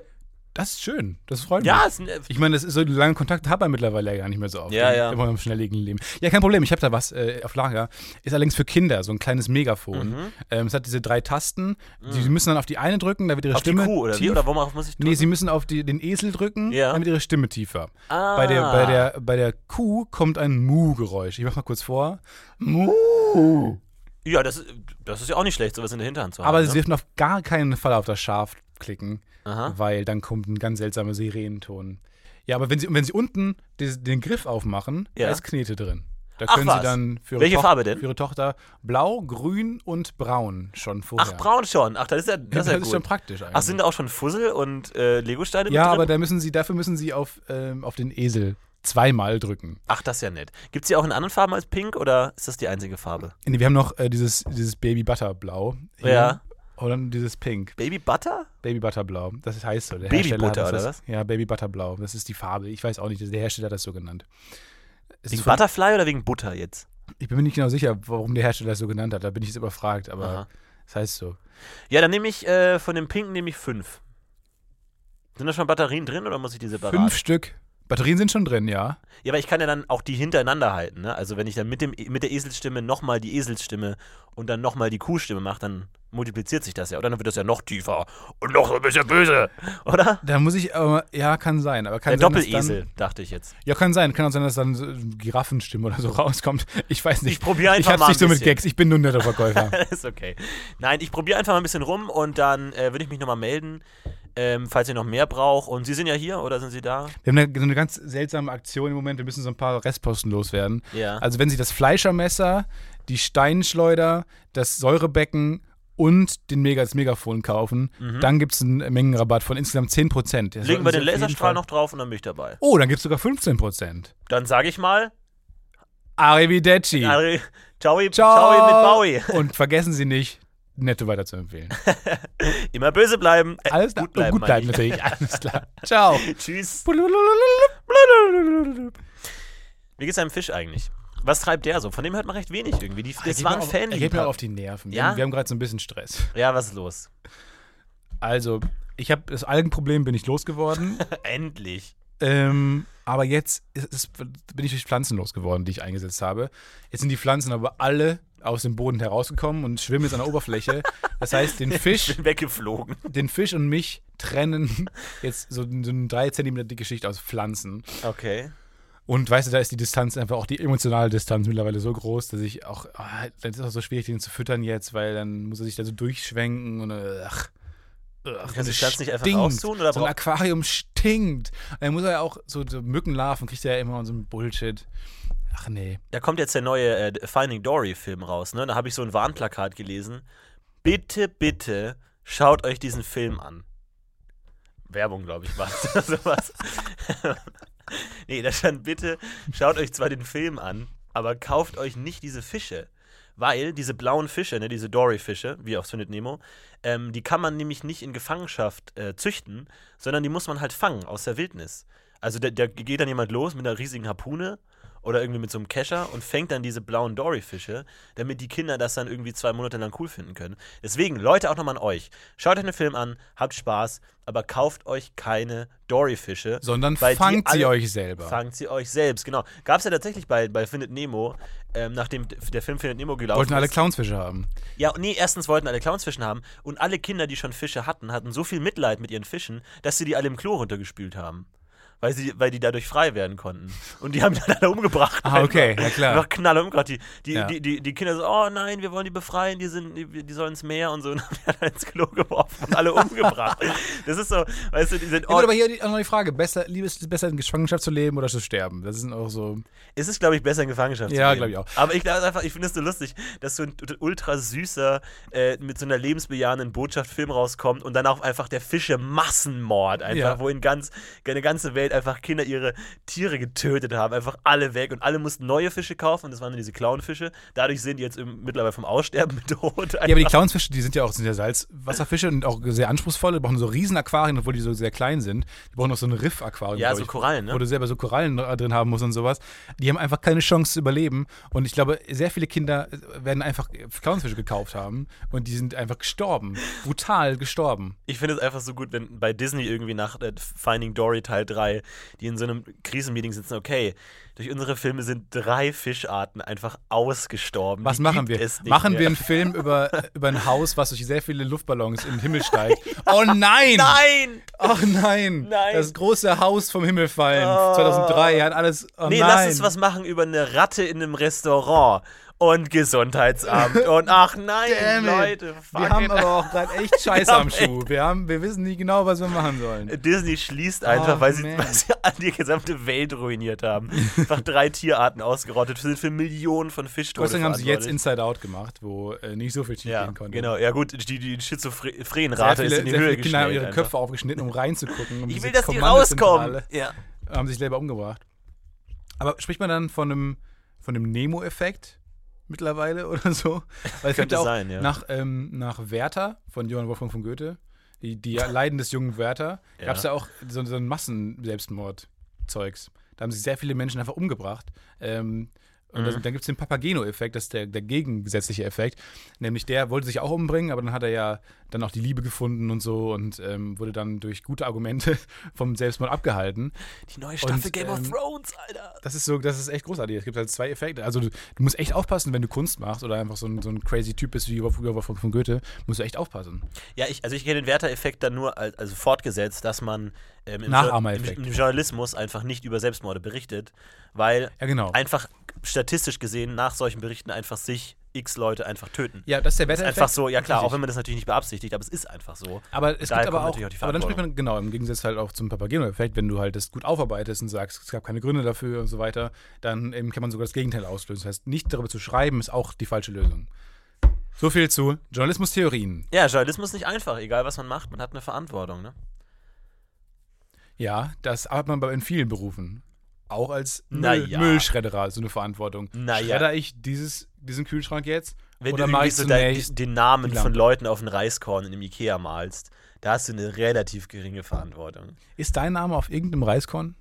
Speaker 1: Das ist schön. Das freut mich.
Speaker 2: Ja, es, äh,
Speaker 1: Ich meine, das ist so lange Kontakt hat man mittlerweile ja gar nicht mehr so oft.
Speaker 2: Ja, ja.
Speaker 1: Immer im schnelllebigen Leben. Ja, kein Problem. Ich habe da was äh, auf Lager. Ist allerdings für Kinder so ein kleines Megafon.
Speaker 2: Mhm.
Speaker 1: Ähm, es hat diese drei Tasten. Sie müssen dann auf die eine drücken, da wird ihre
Speaker 2: auf
Speaker 1: Stimme
Speaker 2: die Kuh, oder
Speaker 1: tief.
Speaker 2: wie? Oder worauf muss ich drücken?
Speaker 1: Nee, sie müssen auf die, den Esel drücken,
Speaker 2: Ja.
Speaker 1: dann wird ihre Stimme tiefer.
Speaker 2: ah.
Speaker 1: Bei, der, bei, der, bei der Kuh kommt ein Mu-Geräusch. Ich mach mal kurz vor. Mu.
Speaker 2: Ja, das, ist- das ist ja auch nicht schlecht, sowas in der Hinterhand zu haben.
Speaker 1: Aber
Speaker 2: ne?
Speaker 1: sie dürfen auf gar keinen Fall auf das Schaf klicken,
Speaker 2: Aha.
Speaker 1: weil dann kommt ein ganz seltsamer Sirenenton. Ja, aber wenn sie, wenn sie unten des- den Griff aufmachen,
Speaker 2: Ja.
Speaker 1: da ist Knete drin. Da
Speaker 2: Ach
Speaker 1: können
Speaker 2: was.
Speaker 1: sie dann für ihre,
Speaker 2: Farbe denn?
Speaker 1: für ihre Tochter blau, grün und braun schon vorher.
Speaker 2: Ach, braun schon. Ach, das ist ja, das ist ja
Speaker 1: ist
Speaker 2: gut.
Speaker 1: schon praktisch eigentlich.
Speaker 2: Ach, sind da auch schon Fussel und äh, Lego-Steine
Speaker 1: ja, aber da müssen sie, dafür müssen sie auf, ähm, auf den Esel zweimal drücken.
Speaker 2: Ach, das ist ja nett. Gibt es die auch in anderen Farben als pink oder ist das die einzige Farbe?
Speaker 1: Nee, wir haben noch äh, dieses, dieses Baby Butter Blau. hier.
Speaker 2: Ja.
Speaker 1: Oder dieses Pink.
Speaker 2: Baby Butter?
Speaker 1: Baby Butter Blau. Das heißt so. Der
Speaker 2: Baby
Speaker 1: Hersteller
Speaker 2: Butter, oder was?
Speaker 1: Ja, Baby Butter Blau. Das ist die Farbe. Ich weiß auch nicht, der Hersteller hat das so genannt. Es
Speaker 2: Wegen Butterfly oder wegen Butter jetzt?
Speaker 1: Ich bin mir nicht genau sicher, warum der Hersteller das so genannt hat. Da bin ich jetzt überfragt, aber
Speaker 2: Aha.
Speaker 1: das heißt so.
Speaker 2: Ja, dann nehme ich äh, von dem pinken nehme ich fünf. Sind da schon Batterien drin oder muss ich die separat?
Speaker 1: Fünf Stück. Batterien sind schon drin, ja.
Speaker 2: Ja, aber ich kann ja dann auch die hintereinander halten. Ne? Also wenn ich dann mit, dem, mit der Eselsstimme nochmal die Eselsstimme und dann nochmal die Kuhstimme mache, dann multipliziert sich das ja. Oder dann wird das ja noch tiefer und noch so ein bisschen böse. Oder?
Speaker 1: Da muss ich, aber, ja, kann sein. Aber kann
Speaker 2: Der Doppelesel, dachte ich jetzt.
Speaker 1: ja, kann sein. Kann auch sein, dass dann so Giraffenstimme oder so rauskommt. Ich weiß nicht.
Speaker 2: Ich probiere
Speaker 1: Ich
Speaker 2: einfach
Speaker 1: hab's
Speaker 2: mal ein
Speaker 1: nicht so mit. Gags. Ich bin nur ein netter Verkäufer.
Speaker 2: ist okay. Nein, ich probiere einfach mal ein bisschen rum und dann äh, würde ich mich nochmal melden, ähm, falls ihr noch mehr braucht. Und Sie sind ja hier oder sind Sie da?
Speaker 1: Wir haben eine, so eine ganz seltsame Aktion im Moment. Wir müssen so ein paar Restposten loswerden.
Speaker 2: Ja.
Speaker 1: Also wenn Sie das Fleischermesser, die Steinschleuder, das Säurebecken und den Mega, das Megafon kaufen, dann gibt es einen Mengenrabatt von insgesamt 10%. Das
Speaker 2: Mhm. Legen wir den Laserstrahl noch drauf und dann bin ich dabei.
Speaker 1: Oh, dann gibt es sogar 15%.
Speaker 2: Dann sage ich mal,
Speaker 1: Arrivederci.
Speaker 2: Ari, ciao,
Speaker 1: Ciao.
Speaker 2: ciao mit Bowie.
Speaker 1: Und vergessen Sie nicht, Netto weiterzuempfehlen.
Speaker 2: Immer böse bleiben. Äh,
Speaker 1: Alles
Speaker 2: gut bleiben,
Speaker 1: gut bleiben
Speaker 2: ich.
Speaker 1: natürlich. Alles klar. Ciao.
Speaker 2: Tschüss. Wie geht's einem Fisch eigentlich? Was treibt der so? Von dem hört man recht wenig irgendwie. Die, das war ein Fan.
Speaker 1: auf- Er geht mir auf die Nerven. Wir
Speaker 2: Ja?
Speaker 1: haben, wir haben gerade so ein bisschen Stress.
Speaker 2: Ja, was ist los?
Speaker 1: Also, ich habe das Algenproblem bin ich losgeworden.
Speaker 2: Endlich.
Speaker 1: ähm, aber jetzt ist, ist, bin ich durch Pflanzen losgeworden, die ich eingesetzt habe. Jetzt sind die Pflanzen aber alle aus dem Boden herausgekommen und schwimmen jetzt an der Oberfläche. Das heißt, den Fisch,
Speaker 2: weggeflogen.
Speaker 1: den Fisch und mich trennen jetzt so, so eine drei Zentimeter dicke Schicht aus Pflanzen.
Speaker 2: Okay.
Speaker 1: Und weißt du, da ist die Distanz einfach auch die emotionale Distanz mittlerweile so groß, dass ich auch, ah, dann ist es auch so schwierig, den zu füttern jetzt, weil dann muss er sich da so durchschwenken und ach. ach
Speaker 2: Kannst du Pflanzen nicht einfach raustun, oder
Speaker 1: So ein Aquarium stinkt. Dann muss er ja auch so, so Mückenlarven, kriegt er ja immer und so ein Bullshit. Ach nee.
Speaker 2: Da kommt jetzt der neue äh, Finding Dory-Film raus, ne? Da habe ich so ein Warnplakat gelesen. Bitte, bitte schaut euch diesen Film an. Werbung, glaube ich, war. Sowas. nee, da stand bitte, schaut euch zwar den Film an, aber kauft euch nicht diese Fische. Weil diese blauen Fische, ne, diese Dory-Fische, wie auf Findet Nemo, ähm, die kann man nämlich nicht in Gefangenschaft äh, züchten, sondern die muss man halt fangen aus der Wildnis. Also da geht dann jemand los mit einer riesigen Harpune oder irgendwie mit so einem Kescher und fängt dann diese blauen Dory-Fische, damit die Kinder das dann irgendwie zwei Monate lang cool finden können. Deswegen, Leute, auch nochmal an euch. Schaut euch den Film an, habt Spaß, aber kauft euch keine Dory-Fische.
Speaker 1: Sondern fangt sie
Speaker 2: alle-
Speaker 1: euch selber.
Speaker 2: Fangt sie euch selbst, genau. Gab es ja tatsächlich bei, bei Findet Nemo, ähm, nachdem der Film Findet Nemo gelaufen
Speaker 1: Wollten alle
Speaker 2: ist.
Speaker 1: Clownsfische haben.
Speaker 2: Ja, nee, erstens wollten alle Clownsfischen haben und alle Kinder, die schon Fische hatten, hatten so viel Mitleid mit ihren Fischen, dass sie die alle im Klo runtergespült haben. Weil, sie, weil die dadurch frei werden konnten. Und die haben dann alle umgebracht.
Speaker 1: Ah, okay,
Speaker 2: einfach.
Speaker 1: ja klar.
Speaker 2: Einfach knaller umgebracht. Die, die,
Speaker 1: Ja.
Speaker 2: die, die, die Kinder so, oh nein, wir wollen die befreien, die, sind, die, die sollen ins Meer und so. Und haben die alle ins Klo geworfen und alle umgebracht. Das ist so, weißt du, die sind,
Speaker 1: Ja,
Speaker 2: oh,
Speaker 1: aber hier auch noch die Frage: besser, lieber ist es besser in Gefangenschaft zu leben oder zu sterben? Das ist auch so.
Speaker 2: Es ist, glaube ich, besser in Gefangenschaft zu
Speaker 1: Ja,
Speaker 2: leben.
Speaker 1: glaub ich auch.
Speaker 2: Aber ich glaube einfach, ich finde es so lustig, dass so ein ultra süßer, äh, mit so einer lebensbejahenden Botschaft Film rauskommt und dann auch einfach der Fische Massenmord einfach,
Speaker 1: Ja.
Speaker 2: wo in ganz, eine ganze Welt einfach Kinder ihre Tiere getötet haben, einfach alle weg und alle mussten neue Fische kaufen und das waren dann diese Clownfische. Dadurch sind die jetzt im, mittlerweile vom Aussterben bedroht.
Speaker 1: Ja, aber die Clownsfische, die sind ja auch sind ja Salzwasserfische und auch sehr anspruchsvoll. Die brauchen so riesen Aquarien, obwohl die so sehr klein sind. Die brauchen noch so ein Riff-Aquarium.
Speaker 2: Ja, so
Speaker 1: ich,
Speaker 2: Korallen, ne?
Speaker 1: Wo du selber so Korallen drin haben musst und sowas. Die haben einfach keine Chance zu überleben. Und ich glaube, sehr viele Kinder werden einfach Clownsfische gekauft haben und die sind einfach gestorben. Brutal gestorben.
Speaker 2: Ich finde es einfach so gut, wenn bei Disney irgendwie nach äh, Finding Dory Teil 3, die in so einem Krisenmeeting sitzen, okay, durch unsere Filme sind drei Fischarten einfach ausgestorben.
Speaker 1: Was
Speaker 2: Die
Speaker 1: machen wir? Machen
Speaker 2: mehr.
Speaker 1: wir einen Film über, über ein Haus, was durch sehr viele Luftballons in den Himmel steigt. Oh nein!
Speaker 2: Nein!
Speaker 1: Ach nein!
Speaker 2: Nein.
Speaker 1: Das große Haus vom Himmel fallen.
Speaker 2: Oh.
Speaker 1: 2003 hat alles. Oh
Speaker 2: nee,
Speaker 1: nein.
Speaker 2: lass uns was machen über eine Ratte in einem Restaurant und Gesundheitsamt. und ach nein. Leute, fuck
Speaker 1: Wir haben aber auch gerade echt Scheiße
Speaker 2: Wir
Speaker 1: am Schuh. Wir, haben, wir wissen nicht genau, was wir machen sollen.
Speaker 2: Disney schließt einfach,
Speaker 1: Oh,
Speaker 2: weil, sie, weil sie die gesamte Welt ruiniert haben. Einfach drei Tierarten ausgerottet, sind für Millionen von Fischtoten
Speaker 1: Dank haben sie jetzt. Inside Out gemacht, wo äh, nicht so viel schief
Speaker 2: Ja,
Speaker 1: gehen konnte.
Speaker 2: genau. Ja gut, die, die
Speaker 1: Sehr
Speaker 2: Schizophränrate
Speaker 1: viele,
Speaker 2: ist in die Höhe
Speaker 1: Kinder haben ihre
Speaker 2: einfach.
Speaker 1: Köpfe aufgeschnitten, um reinzugucken. Um
Speaker 2: Ich will, dass die rauskommen. Ja.
Speaker 1: Haben sich selber umgebracht. Aber spricht man dann von einem, von einem Nemo-Effekt mittlerweile oder so? Weil es gibt
Speaker 2: Könnte
Speaker 1: ja auch
Speaker 2: sein, ja.
Speaker 1: nach, ähm, nach Werther von Johann Wolfgang von Goethe, die, die Leiden des jungen Werther,
Speaker 2: Ja.
Speaker 1: gab es ja auch so, so ein Massenselbstmord-Zeugs. Da haben sich sehr viele Menschen einfach umgebracht. Ähm, und
Speaker 2: Mhm.
Speaker 1: das, dann gibt es den Papageno-Effekt, das ist der, der gegengesetzliche Effekt. Nämlich der wollte sich auch umbringen, aber dann hat er ja dann auch die Liebe gefunden und so und ähm, wurde dann durch gute Argumente vom Selbstmord abgehalten.
Speaker 2: Die neue Staffel
Speaker 1: Und,
Speaker 2: Game of
Speaker 1: ähm,
Speaker 2: Thrones, Alter.
Speaker 1: Das ist so, das ist echt großartig. Es gibt halt zwei Effekte. Also du, du musst echt aufpassen, wenn du Kunst machst oder einfach so ein, so ein crazy Typ bist wie früher von, von Goethe, musst du echt aufpassen.
Speaker 2: Ja, ich, also ich kenne den Werther-Effekt dann nur als, also fortgesetzt, dass man ähm, im, im, im Journalismus einfach nicht über Selbstmorde berichtet, weil
Speaker 1: Ja, genau.
Speaker 2: einfach statistisch gesehen nach solchen Berichten einfach sich x Leute einfach töten.
Speaker 1: ja, das ist der Wettereffekt.
Speaker 2: einfach so, ja klar, auch wenn man das natürlich nicht beabsichtigt, aber es ist einfach so.
Speaker 1: Aber es
Speaker 2: Daher
Speaker 1: gibt aber auch,
Speaker 2: natürlich auch die
Speaker 1: aber dann spricht man, genau, im Gegensatz halt auch zum Papageno-Effekt, wenn du halt das gut aufarbeitest und sagst, es gab keine Gründe dafür und so weiter, dann ähm, kann man sogar das Gegenteil auslösen. Das heißt, nicht darüber zu schreiben, ist auch die falsche Lösung. So viel zu Journalismus-Theorien.
Speaker 2: Ja, Journalismus ist nicht einfach, egal was man macht, man hat eine Verantwortung, ne?
Speaker 1: Ja, das hat man bei in vielen Berufen. Auch als Müll,
Speaker 2: ja.
Speaker 1: Müllschredderer so eine Verantwortung.
Speaker 2: Na ja.
Speaker 1: Schredder ich dieses, diesen Kühlschrank jetzt?
Speaker 2: Wenn
Speaker 1: Oder
Speaker 2: du irgendwie so
Speaker 1: zunächst
Speaker 2: den Namen von? Leuten auf ein Reiskorn in einem Ikea malst, da hast du eine relativ geringe Verantwortung.
Speaker 1: Ist dein Name auf irgendeinem Reiskorn?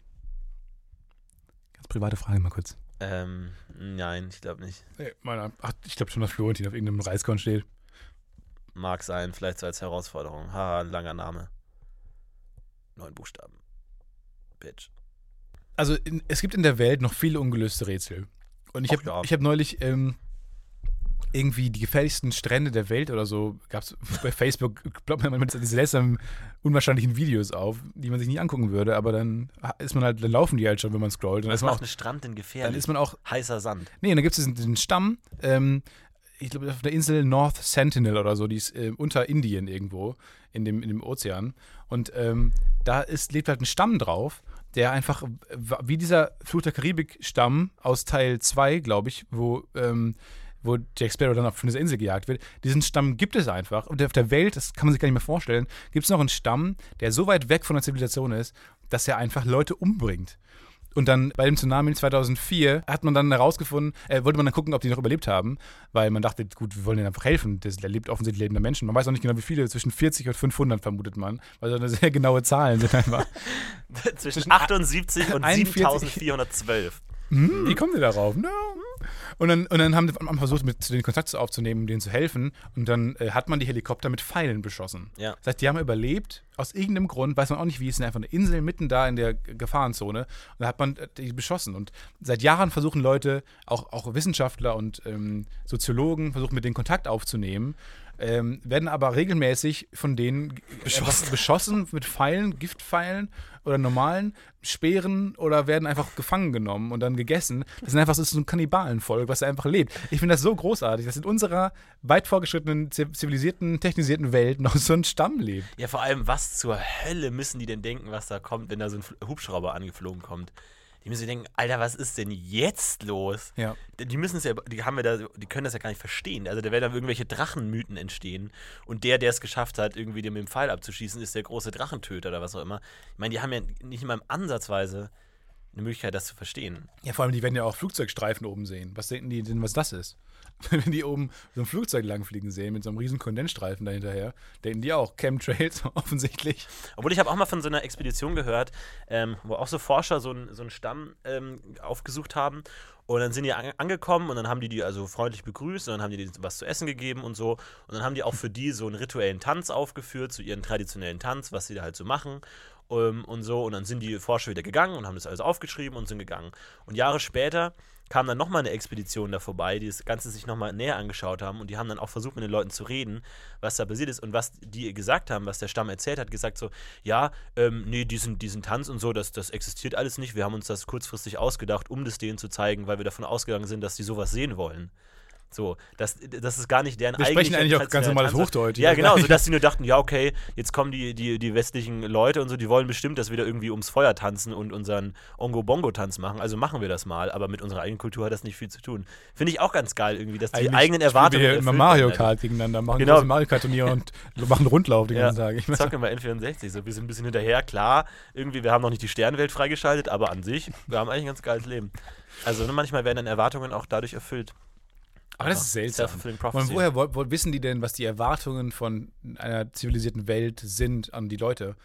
Speaker 1: Ganz private Frage mal kurz.
Speaker 2: Ähm, nein, ich glaube nicht.
Speaker 1: Nee, meiner, ach, ich glaube schon, dass Florentin auf irgendeinem Reiskorn steht.
Speaker 2: Mag sein, vielleicht so als Herausforderung. Haha, langer Name. Neun Buchstaben. Bitch.
Speaker 1: Also in, es gibt in der Welt noch viele ungelöste Rätsel. Und ich habe
Speaker 2: ja.
Speaker 1: ich hab neulich ähm, irgendwie die gefährlichsten Strände der Welt oder so, gab es bei Facebook, glaubt man manchmal diese seltsamen, unwahrscheinlichen Videos auf, die man sich nie angucken würde, aber dann ist man halt, dann laufen die halt schon, wenn man scrollt. Dann
Speaker 2: Was
Speaker 1: ist man
Speaker 2: macht
Speaker 1: auch,
Speaker 2: einen Strand denn
Speaker 1: dann
Speaker 2: gefährlich?
Speaker 1: ist man auch
Speaker 2: Heißer Sand.
Speaker 1: Nee, und dann gibt es diesen, diesen Stamm, ähm, ich glaube, auf der Insel North Sentinel oder so, die ist äh, unter Indien irgendwo in dem, in dem Ozean. Und ähm, da ist, lebt halt ein Stamm drauf, der einfach, wie dieser Fluch der Karibik-Stamm aus Teil 2, glaube ich, wo, ähm, wo Jack Sparrow dann auf von dieser Insel gejagt wird. Diesen Stamm gibt es einfach. Und auf der Welt, das kann man sich gar nicht mehr vorstellen, gibt es noch einen Stamm, der so weit weg von der Zivilisation ist, dass er einfach Leute umbringt. Und dann bei dem Tsunami 2004 hat man dann herausgefunden, äh, wollte man dann gucken, ob die noch überlebt haben, weil man dachte, gut, wir wollen denen einfach helfen. Das, der lebt offensichtlich lebende Menschen. Man weiß auch nicht genau, wie viele, zwischen 40 und 500 vermutet man, weil das eine sehr genaue Zahlen sind einfach.
Speaker 2: Zwischen
Speaker 1: Zwischen
Speaker 2: 78 und
Speaker 1: 41
Speaker 2: 7412.
Speaker 1: Hm, wie kommen die darauf? No. Und dann, und dann haben am versucht, mit zu den Kontakt aufzunehmen, um denen zu helfen. Und dann äh, hat man die Helikopter mit Pfeilen beschossen.
Speaker 2: Ja.
Speaker 1: Das heißt, die haben überlebt. Aus irgendeinem Grund, weiß man auch nicht wie, es ist einfach eine Insel mitten da in der Gefahrenzone. Und da hat man äh, die beschossen. Und seit Jahren versuchen Leute, auch, auch Wissenschaftler und ähm, Soziologen, versuchen mit denen Kontakt aufzunehmen. Ähm, werden aber regelmäßig von denen
Speaker 2: Beschossen.
Speaker 1: einfach beschossen mit Pfeilen, Giftpfeilen oder normalen Speeren oder werden einfach gefangen genommen und dann gegessen. Das sind einfach so ein Kannibalenvolk, was da einfach lebt. Ich finde das so großartig, dass in unserer weit fortgeschrittenen, ziv- zivilisierten, technisierten Welt noch so ein Stamm lebt.
Speaker 2: Ja, vor allem, was zur Hölle müssen die denn denken, was da kommt, wenn da so ein Hubschrauber angeflogen kommt? Die müssen sich denken, Alter, was ist denn jetzt los?
Speaker 1: Ja.
Speaker 2: Die- müssen es ja, die haben wir da, die können das ja gar nicht verstehen. Also da werden dann irgendwelche Drachenmythen entstehen. Und der, der es geschafft hat, irgendwie den mit dem Pfeil abzuschießen, ist der große Drachentöter oder was auch immer. Ich meine, die haben ja nicht mal ansatzweise eine Möglichkeit, das zu verstehen.
Speaker 1: Ja, vor allem, die werden ja auch Flugzeugstreifen oben sehen. Was denken die denn, was das ist? Wenn die oben so ein Flugzeug langfliegen sehen mit so einem riesen Kondensstreifen dahinterher, denken die auch Chemtrails offensichtlich.
Speaker 2: Obwohl ich habe auch mal von so einer Expedition gehört, ähm, wo auch so Forscher so, ein, so einen Stamm ähm, aufgesucht haben. Und dann sind die an, angekommen und dann haben die die also freundlich begrüßt und dann haben die denen was zu essen gegeben und so. Und dann haben die auch für die so einen rituellen Tanz aufgeführt, zu ihren traditionellen Tanz, was sie da halt so machen. Ähm, und so. Und dann sind die Forscher wieder gegangen und haben das alles aufgeschrieben und sind gegangen. Und Jahre später kam dann nochmal eine Expedition da vorbei, die das Ganze sich nochmal näher angeschaut haben und die haben dann auch versucht, mit den Leuten zu reden, was da passiert ist und was die gesagt haben, was der Stamm erzählt hat, gesagt so, ja, ähm, nee, diesen, diesen Tanz und so, das, das existiert alles nicht, wir haben uns das kurzfristig ausgedacht, um das denen zu zeigen, weil wir davon ausgegangen sind, dass die sowas sehen wollen. So, das, das ist gar nicht deren
Speaker 1: Wir sprechen eigentlich auch ganz normales. Hochdeutsch.
Speaker 2: Ja, genau, so dass sie nur dachten, ja, okay, jetzt kommen die, die, die westlichen Leute und so, die wollen bestimmt, dass wir da irgendwie ums Feuer tanzen und unseren Ongo-Bongo-Tanz machen. Also machen wir das mal, aber mit unserer eigenen Kultur hat das nicht viel zu tun. Finde ich auch ganz geil irgendwie, dass die
Speaker 1: Eigentlich
Speaker 2: eigenen Erwartungen.
Speaker 1: Wir immer Mario. Kart gegeneinander, machen
Speaker 2: Genau.
Speaker 1: Mario Kart-Turnier und machen Rundlauf den
Speaker 2: Ja,
Speaker 1: ganzen Tag. Ich mein,
Speaker 2: Zocken wir N64. So, wir sind ein bisschen hinterher, klar. Irgendwie, wir haben noch nicht die Sternwelt freigeschaltet, aber an sich, wir haben eigentlich ein ganz geiles Leben. Also ne, manchmal werden dann Erwartungen auch dadurch erfüllt.
Speaker 1: Aber das ist seltsam. Und woher wo, wo wissen die denn, was die Erwartungen von einer zivilisierten Welt sind an die Leute?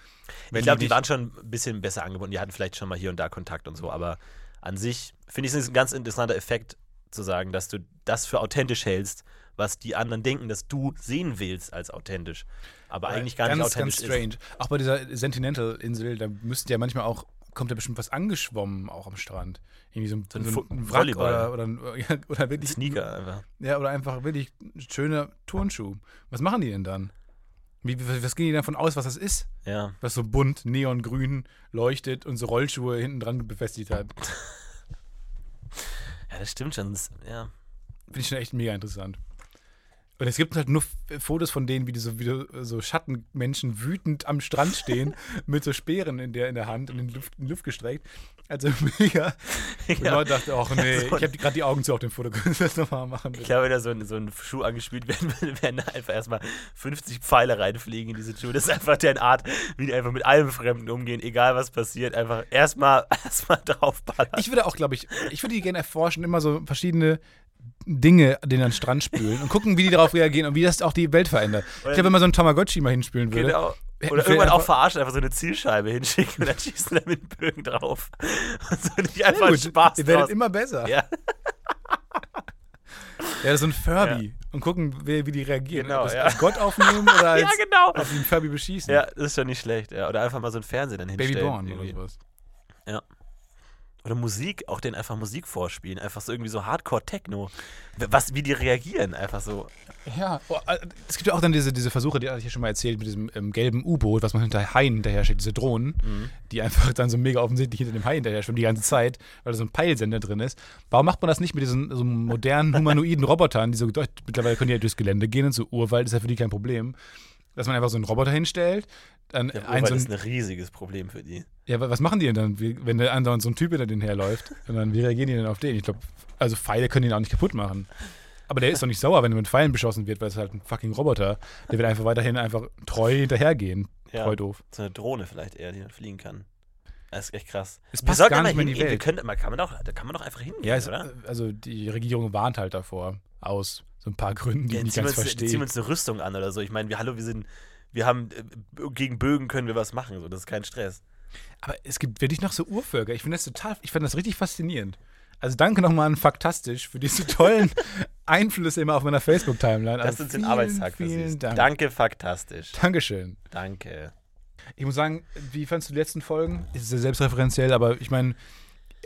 Speaker 1: Wenn
Speaker 2: ich glaube, die,
Speaker 1: nicht-
Speaker 2: waren schon ein bisschen besser angebunden. Die hatten vielleicht schon mal hier und da Kontakt und so. Aber an sich finde ich es ein ganz interessanter Effekt, zu sagen, dass du das für authentisch hältst, was die anderen denken, dass du sehen willst als authentisch. Aber eigentlich gar
Speaker 1: ganz,
Speaker 2: nicht authentisch
Speaker 1: ganz strange. Auch bei dieser Sentinel-Insel, da müsste ja manchmal auch, kommt ja bestimmt was angeschwommen auch am Strand. Irgendwie so ein,
Speaker 2: So ein
Speaker 1: so ein Wrack
Speaker 2: Volleyball.
Speaker 1: oder, oder, ein- ja, oder wirklich
Speaker 2: Sneaker einfach.
Speaker 1: Ja, oder einfach wirklich ein schöner Turnschuh. Was machen die denn dann? Wie, was was gehen die davon aus, was das ist?
Speaker 2: Ja.
Speaker 1: Was so bunt, neongrün leuchtet und so Rollschuhe hinten dran befestigt hat.
Speaker 2: Ja, das stimmt schon. Das, ja.
Speaker 1: Finde ich schon echt mega interessant. Und es gibt halt nur Fotos von denen, wie die so, wie die so Schattenmenschen wütend am Strand stehen, mit so Speeren in der, in der Hand und in die Luft, in die Luft gestreckt. Also mega. Und
Speaker 2: Ja.
Speaker 1: Leute dachten, ach nee,
Speaker 2: So
Speaker 1: ich habe gerade die Augen zu auf dem Foto. Können wir das nochmal machen?
Speaker 2: Ich glaube, wenn da so ein, so ein Schuh angespielt werden würde, werden da einfach erstmal 50 Pfeile reinfliegen in diese Schuhe. Das ist einfach deren Art, wie die einfach mit allem Fremden umgehen, egal was passiert. Einfach erstmal erstmal draufballern.
Speaker 1: Ich würde auch, glaube ich, ich würde die gerne erforschen, immer so verschiedene Dinge den an den Strand spülen und gucken, wie die darauf reagieren und wie das auch die Welt verändert. Ich glaube, wenn man so einen Tamagotchi mal hinspülen würde.
Speaker 2: Genau. Oder irgendwann auch verarschen, einfach so eine Zielscheibe hinschicken und dann schießen da mit Bögen drauf. Und so nicht einfach
Speaker 1: Sehr gut,
Speaker 2: Spaß
Speaker 1: Ihr werdet
Speaker 2: draus.
Speaker 1: immer besser. Ja,
Speaker 2: Ja,
Speaker 1: so ein Furby. Und gucken, wie, wie die reagieren.
Speaker 2: Genau,
Speaker 1: das
Speaker 2: ja.
Speaker 1: als Gott aufnehmen oder als,
Speaker 2: ja, genau.
Speaker 1: die einen Furby beschießen.
Speaker 2: Ja, das ist schon nicht schlecht. Ja. Oder einfach mal so einen Fernseher dann hinstellen.
Speaker 1: Babyborn oder sowas.
Speaker 2: Oder Musik, auch den einfach Musik vorspielen. Einfach so irgendwie so Hardcore-Techno. Was, wie die reagieren, einfach so.
Speaker 1: Ja, oh, äh, es gibt ja auch dann diese, diese Versuche, die hatte ich ja schon mal erzählt, mit diesem ähm, gelben U-Boot, was man hinter Haien hinterher schickt, diese Drohnen,
Speaker 2: Mhm.
Speaker 1: die einfach dann so mega offensichtlich hinter dem Hai hinterher schwimmen die ganze Zeit, weil da so ein Peilsender drin ist. Warum macht man das nicht mit diesen so modernen humanoiden Robotern, die so mittlerweile können die ja durchs Gelände gehen und so Urwald ist ja für die kein Problem. Dass man einfach so einen Roboter hinstellt, dann
Speaker 2: Der
Speaker 1: ein so ein,
Speaker 2: ist ein riesiges Problem für die.
Speaker 1: Ja, wa- was machen die denn dann, wenn der andauernd so ein Typ hinter denen herläuft? Und dann, wie reagieren die denn auf den? Ich glaube, also Pfeile können ihn auch nicht kaputt machen. Aber der ist doch nicht sauer, wenn er mit Pfeilen beschossen wird, weil es halt ein fucking Roboter. Der wird einfach weiterhin einfach treu hinterhergehen.
Speaker 2: Ja.
Speaker 1: Treu doof.
Speaker 2: So eine Drohne vielleicht eher, die dann fliegen kann. Das ist echt krass.
Speaker 1: Es passt gar nicht mehr in die.
Speaker 2: Wir
Speaker 1: Welt.
Speaker 2: könnten, mal, kann man doch, da kann man doch einfach hingehen,
Speaker 1: Ja, es,
Speaker 2: oder?
Speaker 1: also die Regierung warnt halt davor. Aus so ein paar Gründen, die
Speaker 2: Ja,
Speaker 1: ich nicht ganz
Speaker 2: uns, ziehen wir
Speaker 1: verstehe.
Speaker 2: uns eine Rüstung an oder so. Ich meine, wir, hallo, wir sind, wir haben, äh, gegen Bögen können wir was machen, so, das ist kein Stress.
Speaker 1: Aber es gibt wirklich noch so Urvölker. Ich finde das total, ich finde das richtig faszinierend. Also danke nochmal an Faktastisch für diese tollen Einflüsse immer auf meiner Facebook-Timeline. Also
Speaker 2: uns den
Speaker 1: vielen,
Speaker 2: Arbeitstag
Speaker 1: vielen
Speaker 2: versüßen.
Speaker 1: Dank.
Speaker 2: Danke, faktastisch.
Speaker 1: Dankeschön.
Speaker 2: Danke.
Speaker 1: Ich muss sagen, wie fandst du die letzten Folgen? Ist sehr selbstreferenziell, aber ich meine,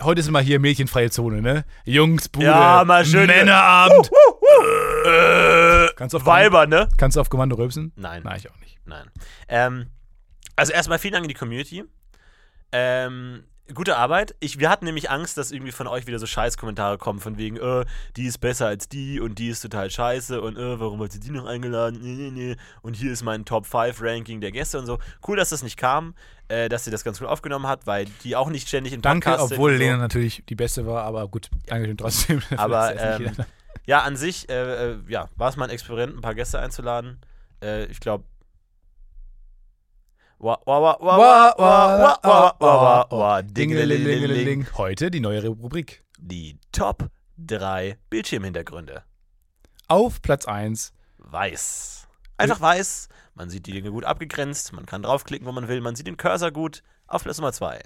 Speaker 1: heute ist immer hier mädchenfreie Zone, ne? Jungsbude,
Speaker 2: Ja, mal schön-
Speaker 1: Männerabend.
Speaker 2: Äh,
Speaker 1: Kannst du auf,
Speaker 2: Weiber, ne?
Speaker 1: kannst du auf Kommando rülpsen?
Speaker 2: Nein.
Speaker 1: Nein, ich auch nicht.
Speaker 2: Nein. Ähm, also erstmal vielen Dank in die Community. Ähm, gute Arbeit. Ich, wir hatten nämlich Angst, dass irgendwie von euch wieder so Scheißkommentare kommen, von wegen, äh, die ist besser als die und die ist total scheiße und äh, warum hat sie die noch eingeladen? Nee, nee, nee. Und hier ist mein Top 5 Ranking der Gäste und so. Cool, dass das nicht kam, äh, dass sie das ganz gut aufgenommen hat, weil die auch nicht ständig im
Speaker 1: Danke,
Speaker 2: Podcast
Speaker 1: obwohl
Speaker 2: so.
Speaker 1: Lena natürlich die Beste war, aber gut, Dankeschön trotzdem.
Speaker 2: Aber ähm, ja, an sich, äh, äh, ja, war es mal ein Experiment, ein paar Gäste einzuladen. Äh, ich glaube.
Speaker 1: Heute die neue Rubrik.
Speaker 2: Die Top 3 Bildschirmhintergründe.
Speaker 1: Auf Platz 1
Speaker 2: Weiß. Einfach weiß. Man sieht die Dinge gut abgegrenzt. Man kann draufklicken, wo man will. Man sieht den Cursor gut. Auf Platz Nummer 2.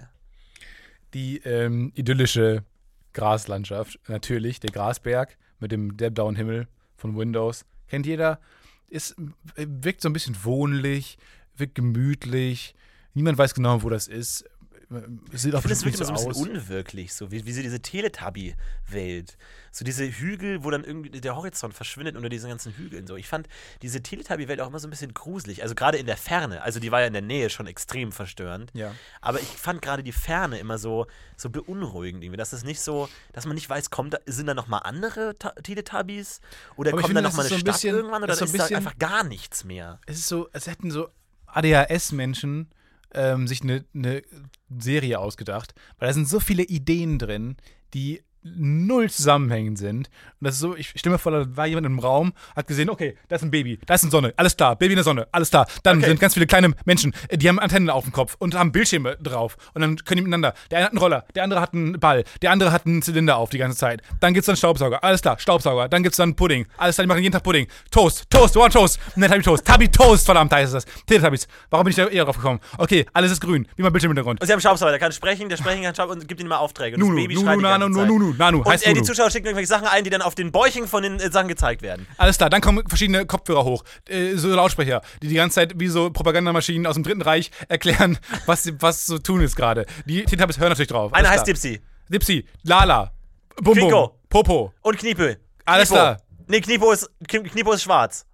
Speaker 1: die ähm, idyllische Graslandschaft. Natürlich, der Grasberg mit dem der blauen Himmel von Windows. Kennt jeder. Ist, wirkt so ein bisschen wohnlich, wirkt gemütlich. Niemand weiß genau, wo das ist. es sieht auch
Speaker 2: Ich finde, es
Speaker 1: bestimmt
Speaker 2: wirkt immer so ein bisschen unwirklich, so wie, wie so diese Teletubby-Welt. So diese Hügel, wo dann irgendwie der Horizont verschwindet unter diesen ganzen Hügeln. So. Ich fand diese Teletubby-Welt auch immer so ein bisschen gruselig. Also gerade in der Ferne. Also die war ja in der Nähe schon extrem verstörend.
Speaker 1: Ja.
Speaker 2: Aber ich fand gerade die Ferne immer so, so beunruhigend irgendwie. Dass es nicht so, dass man nicht weiß, kommt da, sind da nochmal andere Ta Teletubbies? Oder
Speaker 1: Aber
Speaker 2: kommt da nochmal
Speaker 1: das
Speaker 2: eine
Speaker 1: ist so ein
Speaker 2: Stadt
Speaker 1: bisschen-
Speaker 2: irgendwann? Oder
Speaker 1: das
Speaker 2: ist,
Speaker 1: ist so ein
Speaker 2: da
Speaker 1: bisschen-
Speaker 2: einfach gar nichts mehr?
Speaker 1: Es ist so, als hätten so ADHS-Menschen ähm, sich eine ne Serie ausgedacht, weil da sind so viele Ideen drin, die null zusammenhängend sind. Und das ist so, ich stelle mir vor, da war jemand im Raum, hat gesehen, okay, da ist ein Baby, da ist eine Sonne, alles klar, Baby in der Sonne, alles klar. Dann
Speaker 2: Okay.
Speaker 1: sind ganz viele kleine Menschen, äh, die haben Antennen auf dem Kopf und haben Bildschirme drauf. Und dann können die miteinander. Der eine hat einen Roller, der andere hat einen Ball, der andere hat einen Zylinder auf die ganze Zeit. Dann gibt's dann Staubsauger, alles klar, Staubsauger. Dann gibt's dann Pudding, alles klar, die machen jeden Tag Pudding. Toast, Toast, One Toast, ne, Tabby Toast, Tabby Toast, verdammt, da ist es. Teletubbies, warum bin ich da eher drauf gekommen? Okay, alles ist grün, wie mein Bildschirmhintergrund.
Speaker 2: Und sie haben Staubsauger, der kann sprechen, der sprechen kann Staubsauger und gibt ihnen immer Aufträge. Und
Speaker 1: Nunu,
Speaker 2: das Baby
Speaker 1: Nunu,
Speaker 2: schreit die
Speaker 1: Nanu,
Speaker 2: ganze Zeit.
Speaker 1: Nunu, Nanu,
Speaker 2: Und
Speaker 1: heißt
Speaker 2: äh, die. Zuschauer schicken irgendwelche Sachen ein, die dann auf den Bäuchen von den äh, Sachen gezeigt werden.
Speaker 1: Alles klar, dann kommen verschiedene Kopfhörer hoch, äh, so Lautsprecher, die die ganze Zeit wie so Propagandamaschinen aus dem Dritten Reich erklären, was, was zu tun ist gerade. Die Teletubbies hören natürlich drauf.
Speaker 2: Einer heißt
Speaker 1: klar.
Speaker 2: Dipsy.
Speaker 1: Dipsy, Lala, Bum Bum. Popo.
Speaker 2: Und Kniepe.
Speaker 1: Alles
Speaker 2: Kniepo.
Speaker 1: klar.
Speaker 2: Nee, Kniepo ist, Knie- Kniepo ist schwarz.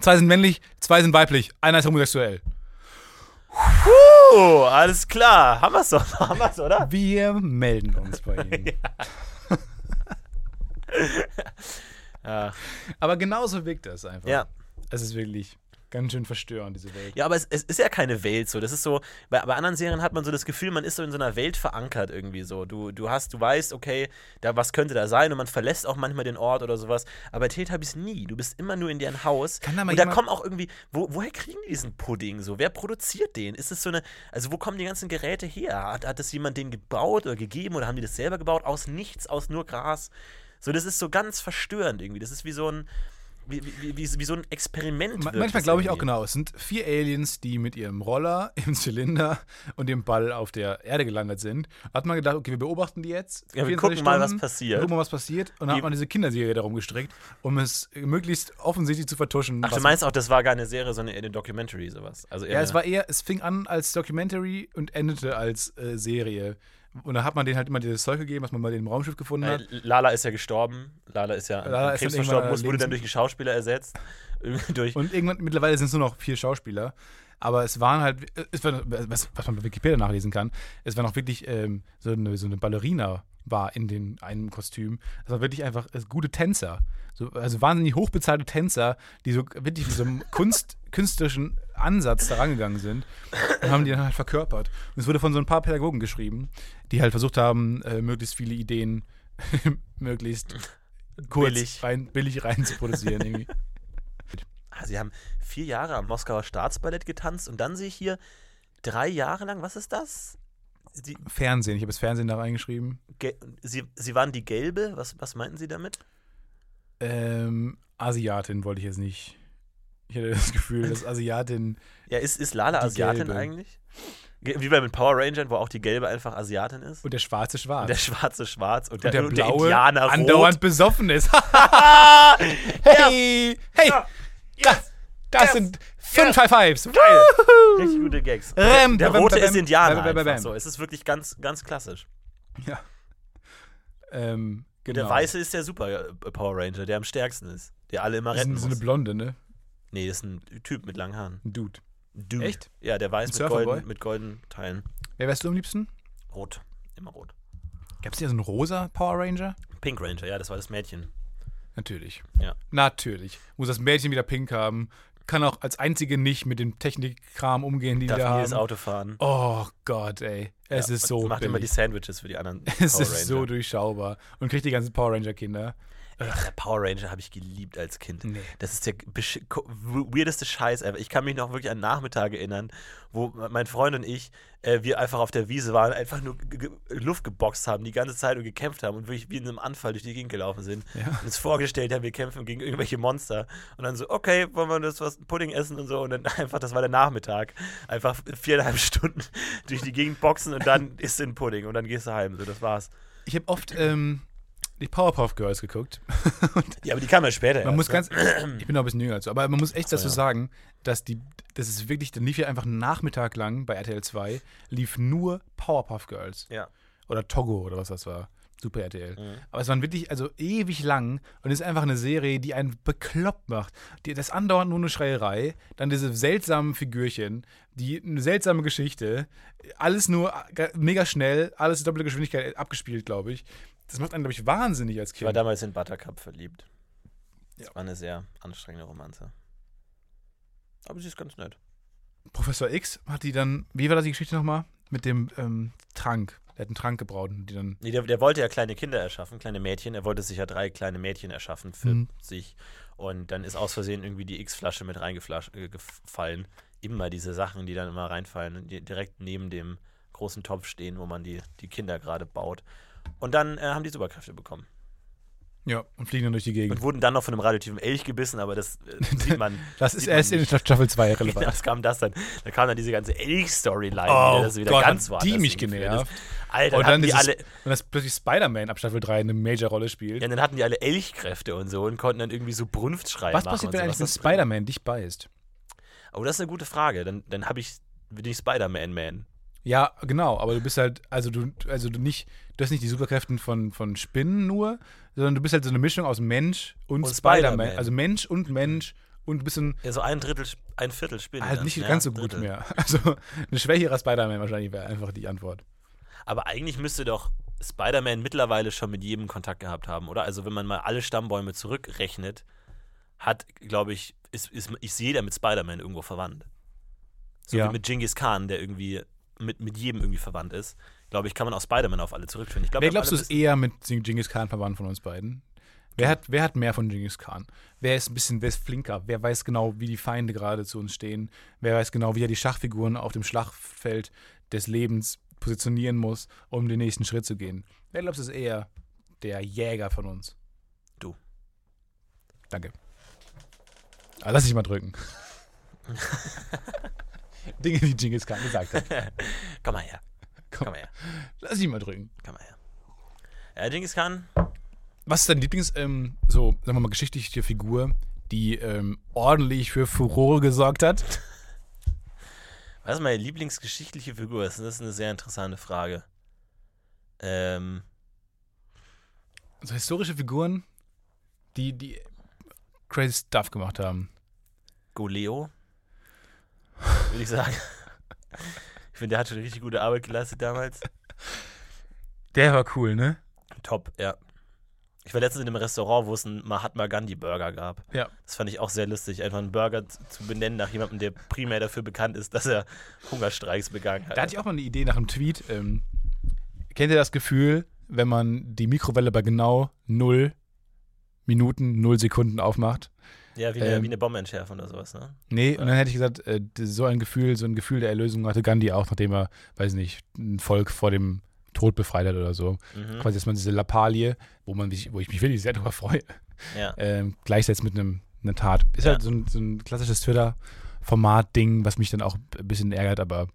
Speaker 1: Zwei sind männlich, zwei sind weiblich, einer ist homosexuell.
Speaker 2: Alles klar. Haben wir's doch. Haben wir's, oder?
Speaker 1: Wir melden uns bei Ihnen.
Speaker 2: Ja.
Speaker 1: Aber genauso wirkt das einfach.
Speaker 2: Ja.
Speaker 1: Es ist wirklich ganz schön verstörend, diese Welt.
Speaker 2: Ja, aber es, es ist ja keine Welt so. Das ist so, bei, bei anderen Serien hat man so das Gefühl, man ist so in so einer Welt verankert irgendwie so. Du, du hast, du weißt, okay, da was könnte da sein und man verlässt auch manchmal den Ort oder sowas. Aber bei Teletubbies nie. Du bist immer nur in deren Haus.
Speaker 1: Kann da mal
Speaker 2: und da kommen auch irgendwie, wo, woher kriegen die diesen Pudding so? Wer produziert den? Ist es so eine, also wo kommen die ganzen Geräte her? Hat, hat das jemand den gebaut oder gegeben oder haben die das selber gebaut? Aus nichts, aus nur Gras? So, das ist so ganz verstörend irgendwie. Das ist wie so ein, wie, wie, wie, wie so ein Experiment.
Speaker 1: Ma-
Speaker 2: wirkt
Speaker 1: Manchmal glaube ich auch genau, es sind vier Aliens, die mit ihrem Roller, im Zylinder und dem Ball auf der Erde gelandet sind. Hat man gedacht, okay, wir beobachten die jetzt.
Speaker 2: Ja, wir
Speaker 1: 24
Speaker 2: gucken mal, was
Speaker 1: Stunden,
Speaker 2: passiert.
Speaker 1: Wir gucken mal, was passiert. Und dann hat man diese Kinderserie darum gestrickt, um es möglichst offensichtlich zu vertuschen.
Speaker 2: Ach, du meinst auch, das war gar eine Serie, sondern eher eine Documentary, sowas. Also eher
Speaker 1: Ja, es war eher, es fing an als Documentary und endete als äh, Serie. Und da hat man denen halt immer dieses Zeug gegeben, was man bei dem Raumschiff gefunden hat.
Speaker 2: Lala ist ja gestorben. Lala ist ja an
Speaker 1: Lala ist
Speaker 2: Krebs
Speaker 1: dann
Speaker 2: verstorben, muss, wurde dann durch einen Schauspieler ersetzt. Durch.
Speaker 1: Und irgendwann, mittlerweile sind es nur noch vier Schauspieler. Aber es waren halt, es war, was, was man bei Wikipedia nachlesen kann, es war noch wirklich ähm, so, eine, so eine Ballerina war in den, einem Kostüm. Es war wirklich einfach gute Tänzer. So, also wahnsinnig hochbezahlte Tänzer, die so wirklich mit so einem Kunst, künstlerischen Ansatz da rangegangen sind und haben die dann halt verkörpert. Und es wurde von so ein paar Pädagogen geschrieben, die halt versucht haben, äh, möglichst viele Ideen möglichst kurz
Speaker 2: Billig.
Speaker 1: rein, billig rein zu produzieren. Irgendwie.
Speaker 2: Ah, Sie haben vier Jahre am Moskauer Staatsballett getanzt und dann sehe ich hier drei Jahre lang, was ist das? Sie,
Speaker 1: Fernsehen, ich habe das Fernsehen da reingeschrieben.
Speaker 2: ge, Sie, Sie waren die Gelbe? Was, was meinten Sie damit?
Speaker 1: Ähm, Asiatin wollte ich jetzt nicht. Ich hatte das Gefühl, dass Asiatin.
Speaker 2: Ja, ist, ist Lala
Speaker 1: Die
Speaker 2: Asiatin
Speaker 1: Gelbe.
Speaker 2: eigentlich? Ge- Wie bei den Power Rangern, wo auch die Gelbe einfach Asiatin ist.
Speaker 1: Und der Schwarze schwarz.
Speaker 2: Und der Schwarze schwarz und der,
Speaker 1: Und der
Speaker 2: und der
Speaker 1: Blaue
Speaker 2: Indianer rot.
Speaker 1: andauernd besoffen ist.
Speaker 2: Ah,
Speaker 1: hey! Hey! Das, das
Speaker 2: Yes!
Speaker 1: sind fünf High Fives.
Speaker 2: Geil. Richtig gute Gags.
Speaker 1: Räm,
Speaker 2: der Rote
Speaker 1: bam,
Speaker 2: ist Indianer.
Speaker 1: bam, bam, bam.
Speaker 2: So. Es ist wirklich ganz, ganz klassisch.
Speaker 1: Ja. Ähm, genau.
Speaker 2: Der Weiße ist der Super äh, Power Ranger, der am stärksten ist. Der alle immer
Speaker 1: Das ist
Speaker 2: retten
Speaker 1: so eine
Speaker 2: muss.
Speaker 1: Blonde, ne?
Speaker 2: Nee, das ist ein Typ mit langen Haaren.
Speaker 1: Ein Dude.
Speaker 2: Dude.
Speaker 1: Echt?
Speaker 2: Ja, der weiß mit golden, mit golden Teilen.
Speaker 1: Wer wärst du am liebsten?
Speaker 2: Rot. Immer rot.
Speaker 1: Gab es hier so einen rosa Power Ranger?
Speaker 2: Pink Ranger, ja, das war das Mädchen.
Speaker 1: Natürlich.
Speaker 2: Ja.
Speaker 1: Natürlich. Muss das Mädchen wieder pink haben. Kann auch als einzige nicht mit dem Technikkram umgehen, die
Speaker 2: Darf
Speaker 1: die da
Speaker 2: nie das
Speaker 1: haben.
Speaker 2: Auto fahren.
Speaker 1: Oh Gott, ey. Es
Speaker 2: Ja,
Speaker 1: ist so
Speaker 2: Macht immer die
Speaker 1: billig.
Speaker 2: Sandwiches für die anderen
Speaker 1: Es ist so durchschaubar. Und kriegt die ganzen Power Ranger
Speaker 2: Der Power Ranger habe ich geliebt als Kind.
Speaker 1: Nee.
Speaker 2: Das ist der weirdeste Scheiß ever. Ich kann mich noch wirklich an Nachmittage erinnern, wo mein Freund und ich, äh, wir einfach auf der Wiese waren, einfach nur Luft geboxt haben, die ganze Zeit und gekämpft haben und wirklich wie in einem Anfall durch die Gegend gelaufen sind.
Speaker 1: Ja.
Speaker 2: Und uns vorgestellt haben, wir kämpfen gegen irgendwelche Monster. Und dann so, okay, wollen wir das was Pudding essen und so. Und dann einfach, das war der Nachmittag. Einfach viereinhalb Stunden durch die Gegend boxen und dann isst du ein Pudding und dann gehst du heim. So, das war's.
Speaker 1: Ich habe oft ähm, die Powerpuff Girls geguckt.
Speaker 2: Ja, aber die kam ja später.
Speaker 1: Man
Speaker 2: erst,
Speaker 1: muss
Speaker 2: ne?
Speaker 1: ganz, ich bin noch ein bisschen jünger dazu, aber man muss echt
Speaker 2: Ach
Speaker 1: dazu
Speaker 2: ja.
Speaker 1: sagen, dass die, das ist wirklich, dann lief ja einfach einen Nachmittag lang bei RTL 2, lief nur Powerpuff Girls.
Speaker 2: Ja.
Speaker 1: Oder Togo oder was das war. Super RTL.
Speaker 2: Mhm.
Speaker 1: Aber es waren wirklich, also ewig lang und es ist einfach eine Serie, die einen bekloppt macht. Die, das andauernd nur eine Schreierei, dann diese seltsamen Figürchen, die eine seltsame Geschichte, alles nur äh, mega schnell, alles in doppelter Geschwindigkeit abgespielt, glaube ich. Das macht einen, glaube ich, wahnsinnig als
Speaker 2: Ich war
Speaker 1: Kind.
Speaker 2: damals in Buttercup verliebt. Das
Speaker 1: Ja.
Speaker 2: war eine sehr anstrengende Romanze. Aber sie ist ganz nett.
Speaker 1: Professor X hat die dann, wie war das die Geschichte nochmal? Mit dem ähm, Trank. Der hat einen Trank gebraut und die dann.
Speaker 2: Nee, der, der wollte ja kleine Kinder erschaffen, kleine Mädchen. Er wollte sich ja drei kleine Mädchen erschaffen für
Speaker 1: Mhm.
Speaker 2: sich. Und dann ist aus Versehen irgendwie die X-Flasche mit reingefallen. Immer diese Sachen, die dann immer reinfallen, die direkt neben dem großen Topf stehen, wo man die, die Kinder gerade baut. Und dann äh, haben die Superkräfte bekommen.
Speaker 1: Ja, und fliegen dann durch die Gegend.
Speaker 2: Und wurden dann noch von einem radioaktiven Elch gebissen, aber das äh, sieht man.
Speaker 1: Das ist erst in. Staffel 2 relevant.
Speaker 2: Das kam das dann. Da kam dann diese ganze Elch-Storyline
Speaker 1: Oh
Speaker 2: wieder, das wieder
Speaker 1: Gott,
Speaker 2: ganz woanders
Speaker 1: die mich genervt.
Speaker 2: Alter,
Speaker 1: Und
Speaker 2: dann die alle,
Speaker 1: Und dass plötzlich Spider-Man ab Staffel 3 eine Major-Rolle spielt.
Speaker 2: ja, dann hatten die alle Elchkräfte und so und konnten dann irgendwie so Brunftschreie
Speaker 1: was
Speaker 2: machen.
Speaker 1: passiert,
Speaker 2: und
Speaker 1: wenn
Speaker 2: so,
Speaker 1: eigentlich
Speaker 2: was
Speaker 1: ein
Speaker 2: das
Speaker 1: Spider-Man dich beißt?
Speaker 2: bringt. Oh, das ist eine gute Frage. Dann, dann habe ich, bin ich Spider-Man-Man.
Speaker 1: Ja, genau, aber du bist halt, also du, also du nicht, du hast nicht die Superkräfte von, von Spinnen nur, sondern du bist halt so eine Mischung aus Mensch und,
Speaker 2: Und
Speaker 1: Spider-Man.
Speaker 2: Spider-Man.
Speaker 1: Also Mensch und Mensch und ein bisschen
Speaker 2: Ja, so ein Drittel, ein Viertel Spinne.
Speaker 1: halt
Speaker 2: dann.
Speaker 1: nicht
Speaker 2: ja,
Speaker 1: ganz so
Speaker 2: Drittel.
Speaker 1: gut mehr. Also ein schwächerer Spider-Man wahrscheinlich wäre einfach die Antwort.
Speaker 2: Aber eigentlich müsste doch Spider-Man mittlerweile schon mit jedem Kontakt gehabt haben, oder? Also wenn man mal alle Stammbäume zurückrechnet, hat, glaube ich, ist, ist, ist jeder mit Spider-Man irgendwo verwandt. So
Speaker 1: Ja.
Speaker 2: wie mit Genghis Khan, der irgendwie mit, mit jedem irgendwie verwandt ist. Glaube ich, kann man auch Spider-Man auf alle zurückführen. Ich glaub,
Speaker 1: Wer glaubst du ist eher mit Genghis Khan verwandt von uns beiden? Wer hat, wer hat mehr von Genghis Khan? Wer ist ein bisschen, wer ist flinker? Wer weiß genau, wie die Feinde gerade zu uns stehen? Wer weiß genau, wie er die Schachfiguren auf dem Schlachtfeld des Lebens positionieren muss, um den nächsten Schritt zu gehen? Wer glaubst du ist eher der Jäger von uns?
Speaker 2: Du.
Speaker 1: Danke. Ah, lass dich mal drücken. Dinge, die Genghis Khan gesagt hat.
Speaker 2: Komm mal her.
Speaker 1: Komm.
Speaker 2: Komm mal her.
Speaker 1: Lass dich mal drücken.
Speaker 2: Komm mal her. Ja, Genghis Khan,
Speaker 1: Was ist dein Lieblings, ähm, so, sagen wir mal, geschichtliche Figur, die ähm, ordentlich für Furore gesorgt hat?
Speaker 2: was ist meine Lieblingsgeschichtliche Figur? Das ist eine sehr interessante Frage. Ähm,
Speaker 1: Also historische Figuren, die, die crazy Stuff gemacht haben.
Speaker 2: Goleo, würde ich sagen. Ich finde, der hat schon richtig gute Arbeit geleistet damals.
Speaker 1: Der war cool, ne?
Speaker 2: Top, ja. Ich war letztens in einem Restaurant, wo es einen Mahatma Gandhi Burger gab.
Speaker 1: Ja.
Speaker 2: Das fand ich auch sehr lustig, einfach einen Burger zu, benennen nach jemandem, der primär dafür bekannt ist, dass er Hungerstreiks begangen hat.
Speaker 1: Da hatte ich auch mal eine Idee nach einem Tweet. Ähm, kennt ihr das Gefühl, wenn man die Mikrowelle bei genau 0 Minuten, 0 Sekunden aufmacht?
Speaker 2: Ja, wie eine,
Speaker 1: ähm,
Speaker 2: wie eine Bombenentschärfung oder sowas, ne?
Speaker 1: Nee, und dann hätte ich gesagt, äh, so ein Gefühl, so ein Gefühl der Erlösung hatte Gandhi auch, nachdem er, weiß nicht, ein Volk vor dem Tod befreit hat oder so.
Speaker 2: Mhm.
Speaker 1: Quasi, dass man diese Lappalie, wo, man wo ich mich wirklich sehr darüber freue,
Speaker 2: Ja.
Speaker 1: ähm, gleichsetzt mit einem, einer Tat. Ist
Speaker 2: Ja.
Speaker 1: halt so ein, so ein klassisches Twitter-Format-Ding, was mich dann auch ein bisschen ärgert, aber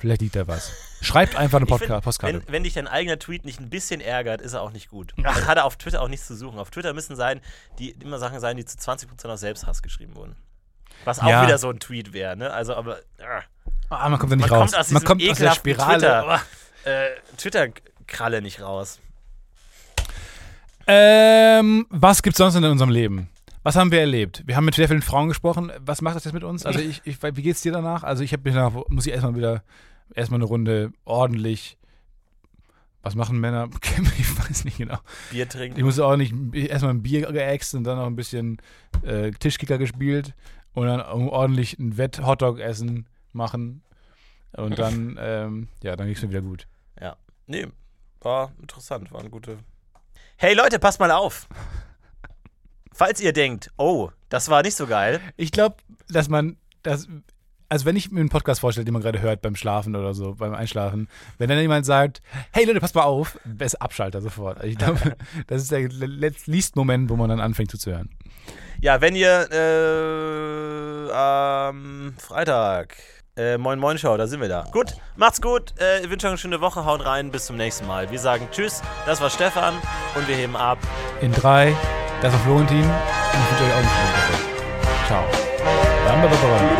Speaker 1: vielleicht liegt da was. Schreibt einfach eine
Speaker 2: Ich find,
Speaker 1: Podcast Postkarte.
Speaker 2: Wenn, wenn dich dein eigener Tweet nicht ein bisschen ärgert, ist er auch nicht gut. Dann hat er auf Twitter auch nichts zu suchen. Auf Twitter müssen sein, die immer Sachen sein, die zu 20% aus Selbsthass geschrieben wurden. Was auch
Speaker 1: Ja.
Speaker 2: wieder so ein Tweet wäre, ne? Also, aber. ah.
Speaker 1: Ah, man kommt da nicht
Speaker 2: Man
Speaker 1: raus.
Speaker 2: kommt aus
Speaker 1: man kommt aus der Spirale.
Speaker 2: Twitter. Äh, Twitter-Kralle nicht raus.
Speaker 1: Ähm, was gibt's sonst in unserem Leben? Was haben wir erlebt? Wir haben mit sehr vielen Frauen gesprochen. Was macht das jetzt mit uns? Also ich, ich wie geht's dir danach? Also ich habe mich danach, muss ich erstmal wieder erstmal eine Runde ordentlich. Was machen Männer? Ich weiß nicht genau.
Speaker 2: Bier
Speaker 1: Ich
Speaker 2: trinken.
Speaker 1: muss ordentlich erstmal ein Bier geäxt und dann noch ein bisschen äh, Tischkicker gespielt und dann ordentlich ein Wett-Hotdog essen machen. Und dann, ähm, ja, dann ging's mir wieder gut.
Speaker 2: Nee, war interessant, waren gute. Hey Leute, passt mal auf. Falls ihr denkt, oh, das war nicht so geil,
Speaker 1: Ich glaube, dass man das. Also wenn ich mir einen Podcast vorstelle, den man gerade hört beim Schlafen oder so, beim Einschlafen, wenn dann jemand sagt, hey Leute, passt mal auf, ist Abschalter sofort. Also ich glaube, das ist der letzte Moment, wo man dann anfängt zuzuhören.
Speaker 2: Ja, wenn ihr äh, am Freitag Äh, moin Moin Show, da sind wir da. Gut, macht's gut. Äh, ich wünsche euch eine schöne Woche. Haut rein. Bis zum nächsten Mal. Wir sagen Tschüss. Das war Stefan und wir heben ab.
Speaker 1: In drei, das war Florentin. Und ich wünsche euch auch eine schöne Woche. Ciao. Bam, bam, bam, bam.